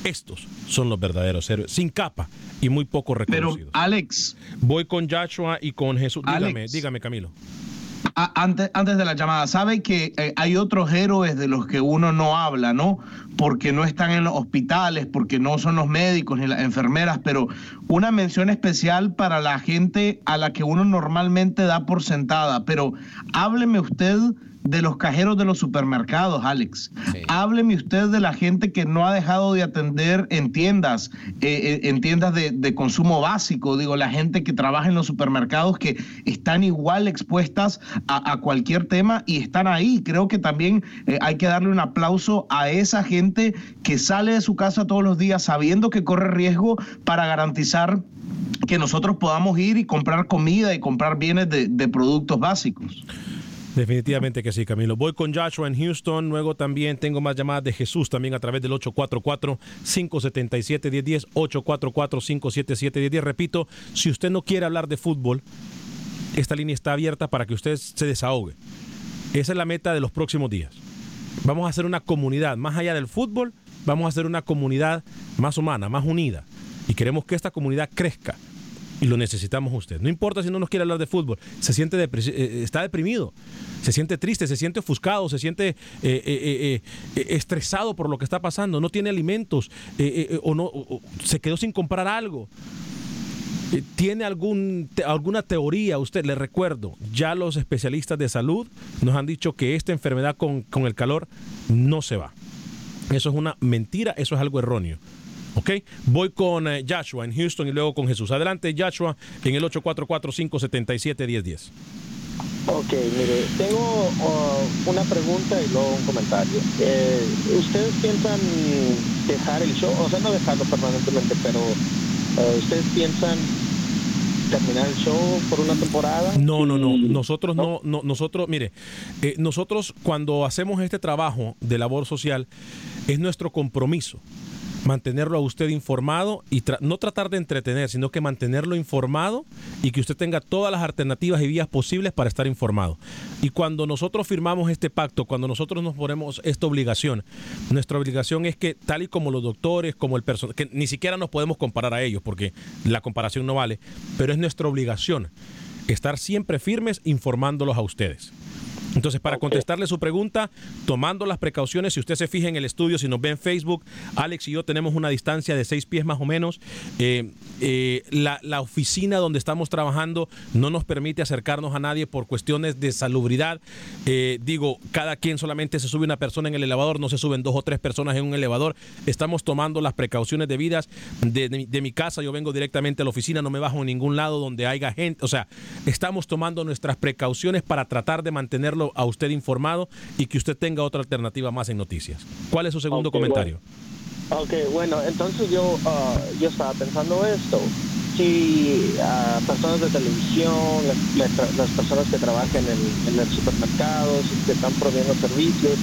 S1: Estos son los verdaderos héroes, sin capa y muy poco reconocidos.
S4: Pero, Alex.
S1: Voy con Joshua y con Jesús. Dígame,
S4: Alex,
S1: dígame, Camilo.
S4: antes, antes de la llamada, sabe que eh, hay otros héroes de los que uno no habla, ¿no? Porque no están en los hospitales, porque no son los médicos ni las enfermeras, pero una mención especial para la gente a la que uno normalmente da por sentada. Pero hábleme usted de los cajeros de los supermercados, Alex. Hábleme usted de la gente que no ha dejado de atender en tiendas, eh, eh, en tiendas de, consumo básico, digo, la gente que trabaja en los supermercados que están igual expuestas a, cualquier tema y están ahí. Creo que también eh, hay que darle un aplauso a esa gente que sale de su casa todos los días sabiendo que corre riesgo para garantizar que nosotros podamos ir y comprar comida y comprar bienes de productos básicos.
S1: Definitivamente que sí, Camilo. Voy con Joshua en Houston. Luego también tengo más llamadas de Jesús también a través del 844-577-1010. 844-577-1010. Repito, si usted no quiere hablar de fútbol, esta línea está abierta para que usted se desahogue. Esa es la meta de los próximos días. Vamos a hacer una comunidad, más allá del fútbol, vamos a hacer una comunidad más humana, más unida. Y queremos que esta comunidad crezca y lo necesitamos usted. No importa si no nos quiere hablar de fútbol, se siente eh, eh, está deprimido, se siente triste, se siente ofuscado, se siente eh, estresado por lo que está pasando, no tiene alimentos o no se quedó sin comprar algo. ¿Tiene algún, alguna teoría? Usted le recuerdo, ya los especialistas de salud nos han dicho que esta enfermedad con, con el calor no se va. Eso es una mentira, eso es algo erróneo. ¿Ok? Voy con eh, Joshua en Houston y luego con Jesús. Adelante, Joshua, en el 844-577-1010.
S10: Ok, mire, tengo uh, una pregunta y luego un comentario. Eh, ¿Ustedes piensan dejar el show? O sea, no dejarlo permanentemente, pero ¿ustedes piensan terminar el show por una temporada?
S1: No, no, no. Nosotros no, no nosotros, mire, eh, nosotros cuando hacemos este trabajo de labor social es nuestro compromiso mantenerlo a usted informado y no tratar de entretener, sino que mantenerlo informado y que usted tenga todas las alternativas y vías posibles para estar informado. Y cuando nosotros firmamos este pacto, cuando nosotros nos ponemos esta obligación, nuestra obligación es que tal y como los doctores, como el personal, que ni siquiera nos podemos comparar a ellos porque la comparación no vale, pero es nuestra obligación estar siempre firmes informándolos a ustedes. Entonces, para contestarle su pregunta, tomando las precauciones, si usted se fija en el estudio, si nos ve en Facebook, Alex y yo tenemos una distancia de seis pies más o menos. Eh, eh, la, oficina donde estamos trabajando no nos permite acercarnos a nadie por cuestiones de salubridad. Eh, digo, cada quien solamente se sube una persona en el elevador, no se suben dos o tres personas en un elevador. Estamos tomando las precauciones debidas de, de mi casa. Yo vengo directamente a la oficina, no me bajo en ningún lado donde haya gente. O sea, estamos tomando nuestras precauciones para tratar de mantenerlo a usted informado y que usted tenga otra alternativa más en noticias. ¿Cuál es su segundo comentario?
S10: Ok, bueno, entonces yo, ah, yo estaba pensando esto. Si uh, personas de televisión, las, personas que trabajan en, en el supermercado, que están proveyendo servicios,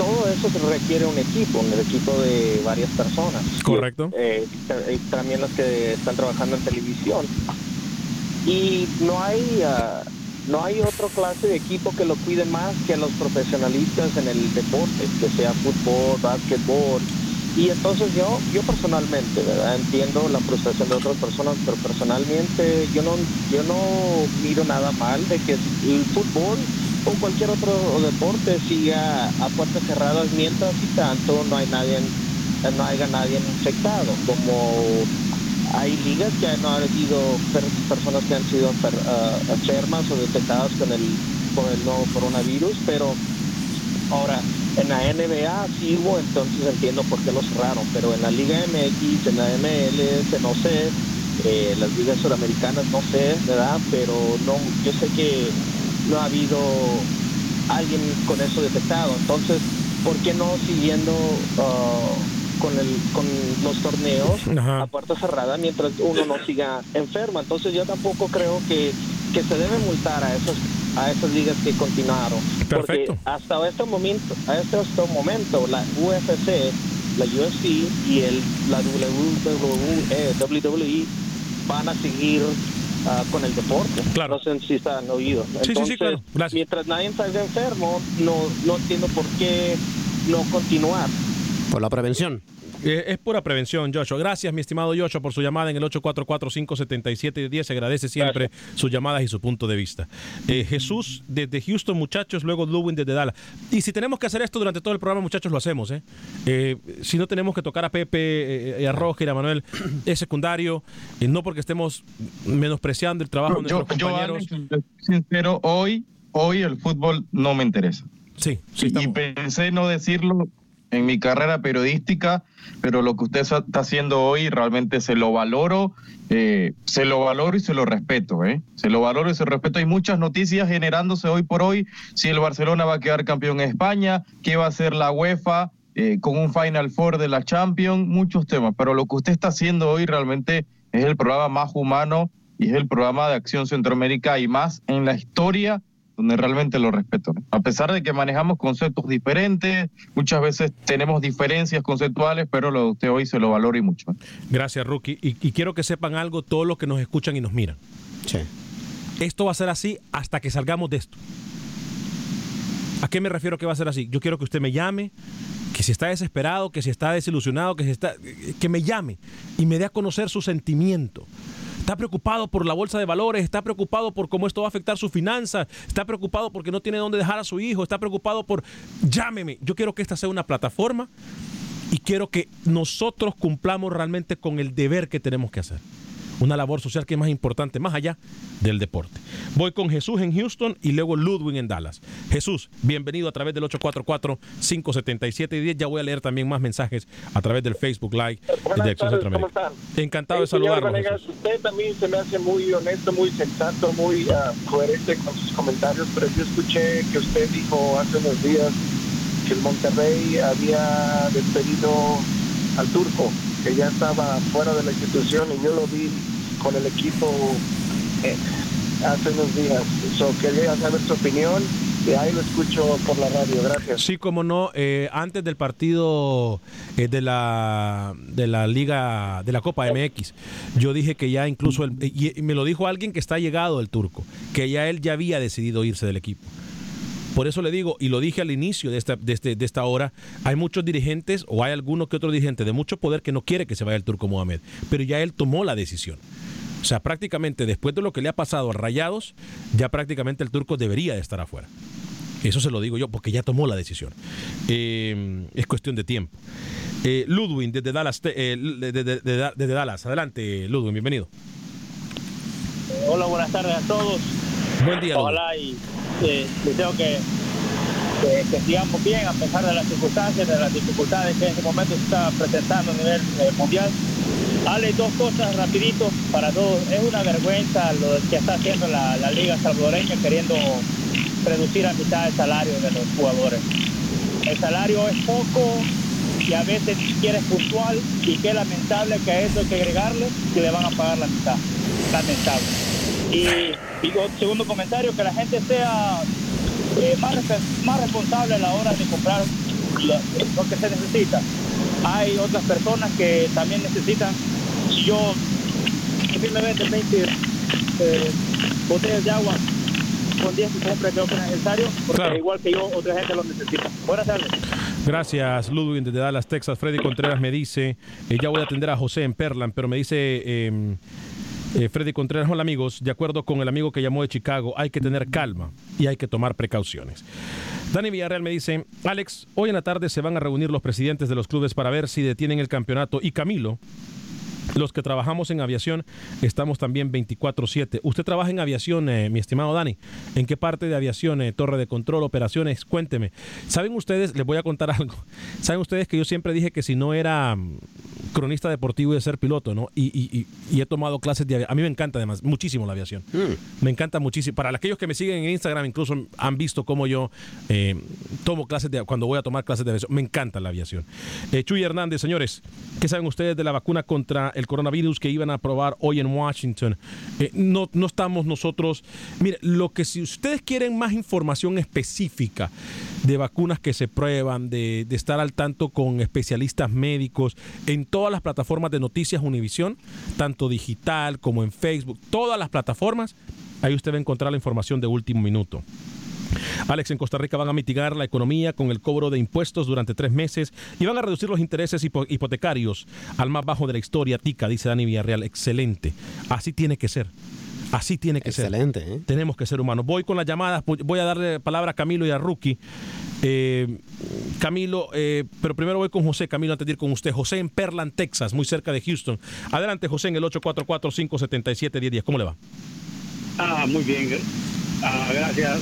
S10: todo eso requiere un equipo, un equipo de varias personas.
S1: Correcto.
S10: Eh, también los que están trabajando en televisión. Y no hay... Uh, no hay otra clase de equipo que lo cuide más que los profesionalistas en el deporte, que sea fútbol, básquetbol. Y entonces yo, yo personalmente, ¿verdad? Entiendo la frustración de otras personas, pero personalmente yo no, yo no miro nada mal de que el fútbol o cualquier otro deporte siga a puertas cerradas mientras y tanto no hay nadie, no haya nadie infectado, como hay ligas que no han habido personas que han sido uh, enfermas o detectadas con el, con el nuevo coronavirus, pero ahora en la NBA sí hubo, entonces entiendo por qué lo cerraron, pero en la Liga MX, en la MLS, no sé, eh, las ligas sudamericanas no sé, ¿verdad? Pero no, yo sé que no ha habido alguien con eso detectado, entonces, ¿por qué no siguiendo... Uh, con, el, con los torneos a puerta cerrada mientras uno no siga enfermo. Entonces yo tampoco creo que, que se debe multar a esos a esas ligas que continuaron. Porque hasta este momento, a este, momento la UFC, la UFC y el, la WWE, WWE van a seguir ah, con el deporte.
S1: Claro.
S10: No sé si están oídos. Entonces, mientras nadie salga enfermo, no, no entiendo por qué no continuar.
S5: Por la prevención.
S1: Eh, es pura prevención, Joshua. Gracias, mi estimado Joshua, por su llamada en el 844-577-10. Se agradece siempre sus llamadas y su punto de vista. Eh, Jesús desde Houston, muchachos, luego Lewin desde Dallas. Y si tenemos que hacer esto durante todo el programa, muchachos, lo hacemos. ¿eh? Eh, si no tenemos que tocar a Pepe, eh, a Roger, a Manuel, es secundario. Y no porque estemos menospreciando el trabajo de nuestros
S3: yo,
S1: compañeros.
S3: Sincero, hoy, hoy el fútbol no me interesa.
S1: Sí,
S3: y pensé no decirlo en mi carrera periodística, pero lo que usted está haciendo hoy realmente se lo valoro, eh, se lo valoro y se lo respeto, ¿eh? Se lo valoro y se lo respeto. Hay muchas noticias generándose hoy por hoy, si el Barcelona va a quedar campeón en España, qué va a hacer la UEFA eh, con un Final Four de la Champions, muchos temas, pero lo que usted está haciendo hoy realmente es el programa más humano y es el programa de Acción Centroamérica y más en la historia donde realmente lo respeto. ¿no? A pesar de que manejamos conceptos diferentes, muchas veces tenemos diferencias conceptuales, pero lo de usted hoy se lo valoro y mucho.
S1: Gracias, Rookie. Y, y quiero que sepan algo todos los que nos escuchan y nos miran. Esto va a ser así hasta que salgamos de esto. ¿A qué me refiero que va a ser así? Yo quiero que usted me llame, que si está desesperado, que si está desilusionado, que si está que me llame y me dé a conocer su sentimiento. Está preocupado por la bolsa de valores, está preocupado por cómo esto va a afectar su finanza, está preocupado porque no tiene dónde dejar a su hijo, está preocupado por llámeme. Yo quiero que esta sea una plataforma y quiero que nosotros cumplamos realmente con el deber que tenemos que hacer. Una labor social que es más importante, más allá del deporte. Voy con Jesús en Houston y luego Ludwig en Dallas. Jesús, bienvenido a través del 844-577-10. Ya voy a leer también más mensajes a través del Facebook Live de
S11: Buenas
S1: Acción
S11: tardes, ¿cómo
S1: Centroamérica.
S11: están?
S1: Encantado de
S11: Eh, señor
S1: saludarlo.
S11: Usted también se me hace muy honesto, muy sensato, muy ah, coherente con sus comentarios, pero yo escuché que usted dijo hace unos días que el Monterrey había despedido al turco, que ya estaba fuera de la institución y yo lo vi con el equipo eh, hace unos días. So, quería saber su opinión y ahí lo escucho por la radio. Gracias.
S1: Sí, como no, eh, antes del partido eh, de la de la Liga de la Copa MX, yo dije que ya incluso el- me lo dijo alguien que está llegado el turco, que ya él ya había decidido irse del equipo. Por eso le digo, y lo dije al inicio de esta, este- de esta hora, hay muchos dirigentes o hay alguno que otro dirigente de mucho poder que no quiere que se vaya el turco Mohamed, pero ya él tomó la decisión. O sea, prácticamente después de lo que le ha pasado a Rayados, ya prácticamente el turco debería de estar afuera. Eso se lo digo yo porque ya tomó la decisión. Eh, es cuestión de tiempo. Eh, Ludwig, desde Dallas, te- eh, de- de- de- de- desde Dallas. Adelante, Ludwig, bienvenido.
S12: Hola, buenas tardes a todos.
S1: Buen día,
S12: Ojalá y eh, deseo que, que, que sigamos bien a pesar de las circunstancias, de las dificultades que en este momento se está presentando a nivel eh, mundial. Ale, dos cosas rapidito para todos. Es una vergüenza lo que está haciendo la, Liga Salvadoreña queriendo reducir a mitad el salario de los jugadores. El salario es poco y a veces ni siquiera es puntual y qué lamentable que a eso hay que agregarle que le van a pagar la mitad. Lamentable. Y, otro segundo comentario, que la gente sea eh, más, más responsable a la hora de comprar lo, lo que se necesita. Hay otras personas que también necesitan, si yo venden 20 eh, botellas de agua con 10 que compre creo que es necesario, porque igual que yo, otra gente lo necesita. Buenas tardes.
S1: Gracias, Ludwig, desde Dallas, Texas. Freddy Contreras me dice, eh, ya voy a atender a José en Perlan, pero me dice eh, eh, Freddy Contreras, hola amigos, de acuerdo con el amigo que llamó de Chicago, hay que tener calma y hay que tomar precauciones. Dani Villarreal me dice, Alex, hoy en la tarde se van a reunir los presidentes de los clubes para ver si detienen el campeonato y Camilo. Los que trabajamos en aviación estamos también 24/7. Usted trabaja en aviación, eh, mi estimado Dani. ¿En qué parte de aviación? eh, torre de control, operaciones. Cuénteme. ¿Saben ustedes? Les voy a contar algo. ¿Saben ustedes que yo siempre dije que si no era mm, cronista deportivo y de ser piloto, ¿no? Y, y- y- y he tomado clases de aviación. A mí me encanta además muchísimo la aviación. Me encanta muchísimo. Para aquellos que me siguen en Instagram, incluso han visto cómo yo eh, tomo clases de cuando voy a tomar clases de aviación. Me encanta la aviación. Chuy Hernández, señores, ¿qué saben ustedes de la vacuna contra el coronavirus que iban a aprobar hoy en Washington? Eh, no, no estamos nosotros. Mire, lo que si ustedes quieren más información específica de vacunas que se prueban, de, de estar al tanto con especialistas médicos en todas las plataformas de noticias Univisión, tanto digital como en Facebook, todas las plataformas, ahí usted va a encontrar la información de último minuto. Alex, en Costa Rica van a mitigar la economía con el cobro de impuestos durante tres meses y van a reducir los intereses hipotecarios al más bajo de la historia. Tica, dice Dani Villarreal. Excelente. Así tiene que ser. Así tiene que
S5: ser. Excelente. ¿eh?
S1: Tenemos que ser humanos. Voy con las llamadas. Voy a darle palabra a Camilo y a Rookie. Eh, Camilo, eh, pero primero voy con José. Camilo, antes de ir con usted. José en Perland, Texas, muy cerca de Houston. Adelante, José, en el 844-577-1010. ¿Cómo le va?
S13: Ah, muy bien. Ah, gracias.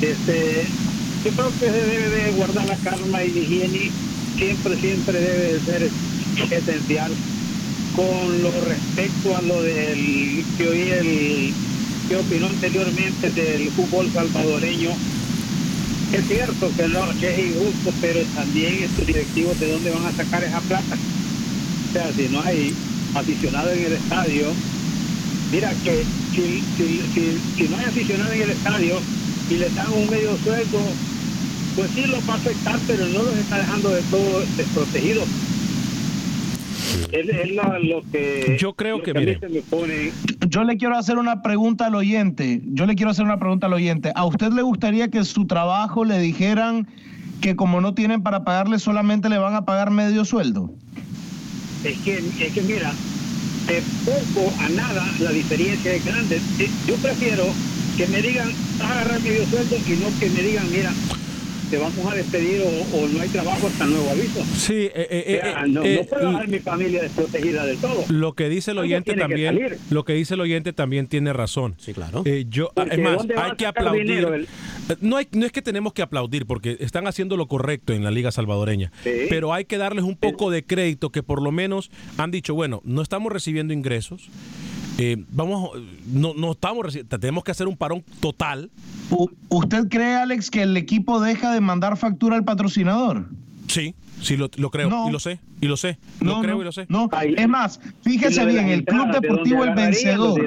S13: Este, yo creo que se debe de guardar la calma y la higiene. Siempre, siempre debe de ser esencial con lo respecto a lo del que hoy el que opinó anteriormente del fútbol salvadoreño es cierto que no que es injusto pero también estos directivos de dónde van a sacar esa plata o sea si no hay aficionados en el estadio mira que si, si, no hay aficionados en el estadio y le dan un medio sueldo pues sí los va a afectar pero no los está dejando de todo desprotegidos es, lo, que
S1: yo creo que,
S4: yo le quiero hacer una pregunta al oyente. Yo le quiero hacer una pregunta al oyente. A usted le gustaría que su trabajo le dijeran que como no tienen para pagarle solamente le van a pagar medio sueldo
S13: es que es que mira de poco a nada la diferencia es grande. Yo prefiero que me digan agarrar medio sueldo y no que me digan mira te vamos a despedir o, no hay trabajo hasta nuevo aviso.
S1: Sí, eh,
S13: eh, eh, no, puedo dejar mi familia desprotegida del todo.
S1: Lo que dice el oyente también, lo que dice el oyente también tiene razón.
S5: Sí, claro.
S1: yo, es más, hay que aplaudir. No, hay, no es que tenemos que aplaudir porque están haciendo lo correcto en la Liga Salvadoreña, pero hay que darles un poco de crédito que por lo menos han dicho, bueno, no estamos recibiendo ingresos. Vamos, no, no estamos, tenemos que hacer un parón total
S4: ¿Usted cree, Alex, que el equipo deja de mandar factura al patrocinador?
S1: Sí, sí, lo, creo y lo sé, y lo sé, lo creo y lo sé.
S4: No, es más, fíjese bien, el Club Deportivo El Vencedor.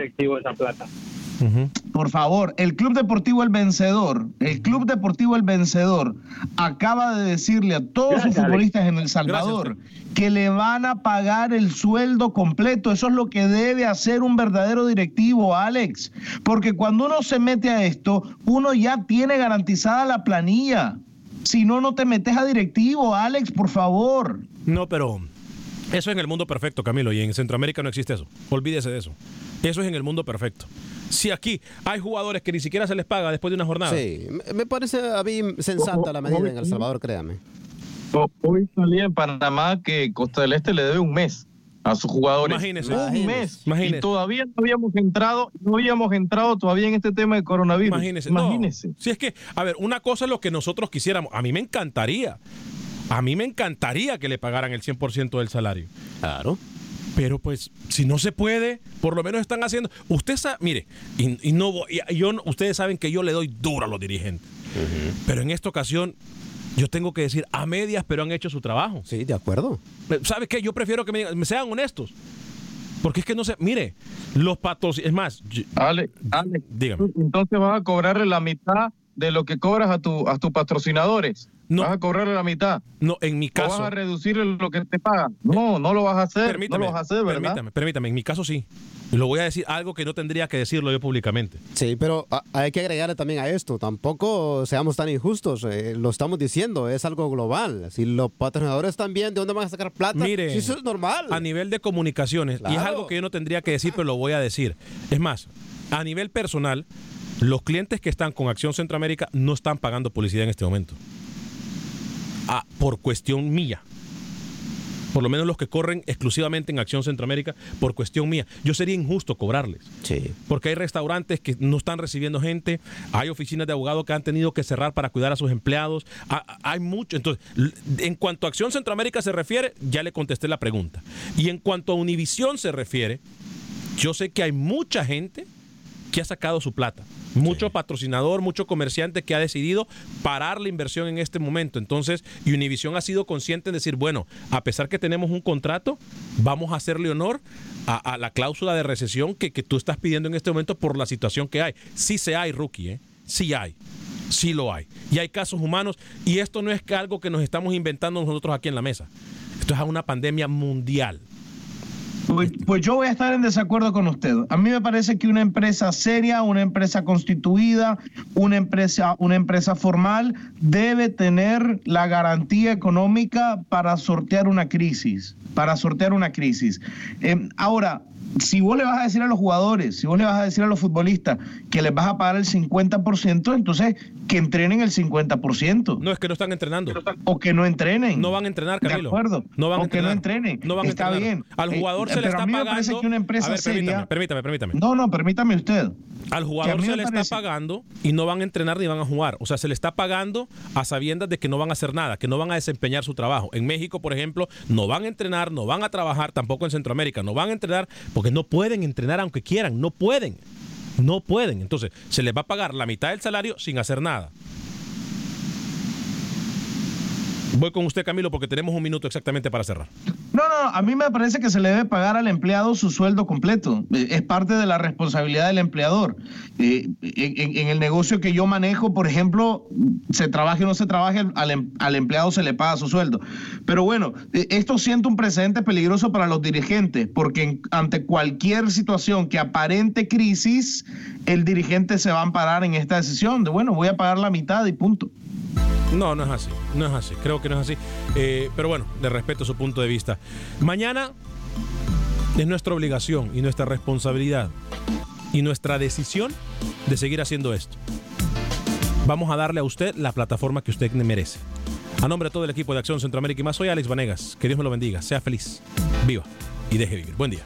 S4: Por favor, el Club Deportivo El Vencedor, el Club Deportivo El Vencedor acaba de decirle a todos sus futbolistas en El Salvador que le van a pagar el sueldo completo. Eso es lo que debe hacer un verdadero directivo, Alex. Porque cuando uno se mete a esto, uno ya tiene garantizada la planilla. Si no, no te metes a directivo, Alex, por favor.
S1: No, pero eso es en el mundo perfecto, Camilo, y en Centroamérica no existe eso. Olvídese de eso. Eso es en el mundo perfecto. Si aquí hay jugadores que ni siquiera se les paga después de una jornada.
S5: Sí, me parece a mí sensata la medida en El Salvador, créame.
S3: Hoy salía en Panamá que Costa del Este le debe un mes a sus jugadores.
S1: Imagínese.
S3: Un mes. Y todavía no habíamos entrado, no habíamos entrado todavía en este tema de coronavirus.
S1: Imagínese. Imagínese. si es que, a ver, una cosa es lo que nosotros quisiéramos. A mí me encantaría. A mí me encantaría que le pagaran el 100% del salario.
S5: Claro.
S1: Pero pues, si no se puede, por lo menos están haciendo. Usted sabe, mire, y, no, yo, ustedes saben que yo le doy duro a los dirigentes. Pero en esta ocasión, yo tengo que decir a medias, pero han hecho su trabajo.
S5: Sí, de acuerdo.
S1: ¿Sabes qué? Yo prefiero que me, sean honestos. Porque es que no sé, mire, los patos, es más,
S3: Ale, Ale, dígame. Entonces vas a cobrarle la mitad de lo que cobras a, tu, a tus patrocinadores. No. Vas a cobrarle la mitad.
S1: No, en mi caso.
S3: vas a reducir lo que te pagan. No, no lo vas a hacer. no lo vas a hacer, ¿verdad?
S1: Permítame, permítame. En mi caso sí. Lo voy a decir algo que no tendría que decirlo yo públicamente.
S5: Sí, pero hay que agregarle también a esto. Tampoco seamos tan injustos. Eh, lo estamos diciendo, es algo global. Si los patrocinadores también, ¿de dónde van a sacar plata?
S1: Mire,
S5: eso es normal.
S1: A nivel de comunicaciones, y es algo que yo no tendría que decir, pero lo voy a decir. Es más, a nivel personal, los clientes que están con Acción Centroamérica no están pagando publicidad en este momento. Ah, por cuestión mía. Por lo menos los que corren exclusivamente en Acción Centroamérica, por cuestión mía. Yo sería injusto cobrarles.
S5: Sí.
S1: Porque hay restaurantes que no están recibiendo gente, hay oficinas de abogados que han tenido que cerrar para cuidar a sus empleados. hay mucho. Entonces, en cuanto a Acción Centroamérica se refiere, ya le contesté la pregunta. Y en cuanto a Univisión se refiere, yo sé que hay mucha gente que ha sacado su plata. Mucho patrocinador, mucho comerciante que ha decidido parar la inversión en este momento. Entonces, Univision ha sido consciente en decir, bueno, a pesar que tenemos un contrato, vamos a hacerle honor a, la cláusula de recesión que, que, tú estás pidiendo en este momento por la situación que hay. Sí se hay, rookie, ¿eh? Sí hay. Sí lo hay. Y hay casos humanos. Y esto no es algo que nos estamos inventando nosotros aquí en la mesa. Esto es una pandemia mundial
S4: Pues, pues, yo voy a estar en desacuerdo con usted. A mí me parece que una empresa seria, una empresa constituida, una empresa, una empresa formal debe tener la garantía económica para sortear una crisis, para sortear una crisis. Eh, ahora, si vos le vas a decir a los jugadores, si vos le vas a decir a los futbolistas que les vas a pagar el 50%, entonces que entrenen el 50%.
S1: No, es que no están entrenando.
S4: O que no entrenen.
S1: No van a entrenar, Camilo.
S4: De acuerdo.
S1: No van
S4: o
S1: a entrenar.
S4: que no entrenen.
S1: No van a
S4: Está
S1: entrenar.
S4: bien.
S1: Al
S4: Eh,
S1: jugador se le
S4: a
S1: está
S4: mí me
S1: pagando.
S4: parece que una empresa
S1: a ver,
S4: seria-
S1: permítame, permítame, permítame.
S4: No, no, permítame usted.
S1: Al jugador se le
S4: parece-
S1: está pagando y no van a entrenar ni van a jugar. O sea, se le está pagando a sabiendas de que no van a hacer nada, que no van a desempeñar su trabajo. En México, por ejemplo, no van a entrenar, no van a trabajar, tampoco en Centroamérica, no van a entrenar porque no pueden entrenar aunque quieran, no pueden. No pueden. Entonces, se les va a pagar la mitad del salario sin hacer nada. Voy con usted, Camilo, porque tenemos un minuto exactamente para cerrar.
S4: No, no, a mí me parece que se le debe pagar al empleado su sueldo completo. Eh, Es parte de la responsabilidad del empleador. Eh, en, el negocio que yo manejo, por ejemplo, se trabaje o no se trabaje, al, em- empleado se le paga su sueldo. Pero bueno, eh, esto siente un precedente peligroso para los dirigentes, porque ante cualquier situación que aparente crisis, el dirigente se va a amparar en esta decisión de, bueno, voy a pagar la mitad y punto.
S1: No, no es así. No es así. Creo que no es así. Eh, pero bueno, le respeto su punto de vista. Mañana es nuestra obligación y nuestra responsabilidad y nuestra decisión de seguir haciendo esto. Vamos a darle a usted la plataforma que usted merece. A nombre de todo el equipo de Acción Centroamérica y más, soy Alex Vanegas. Que Dios me lo bendiga. Sea feliz, viva y deje vivir. Buen día.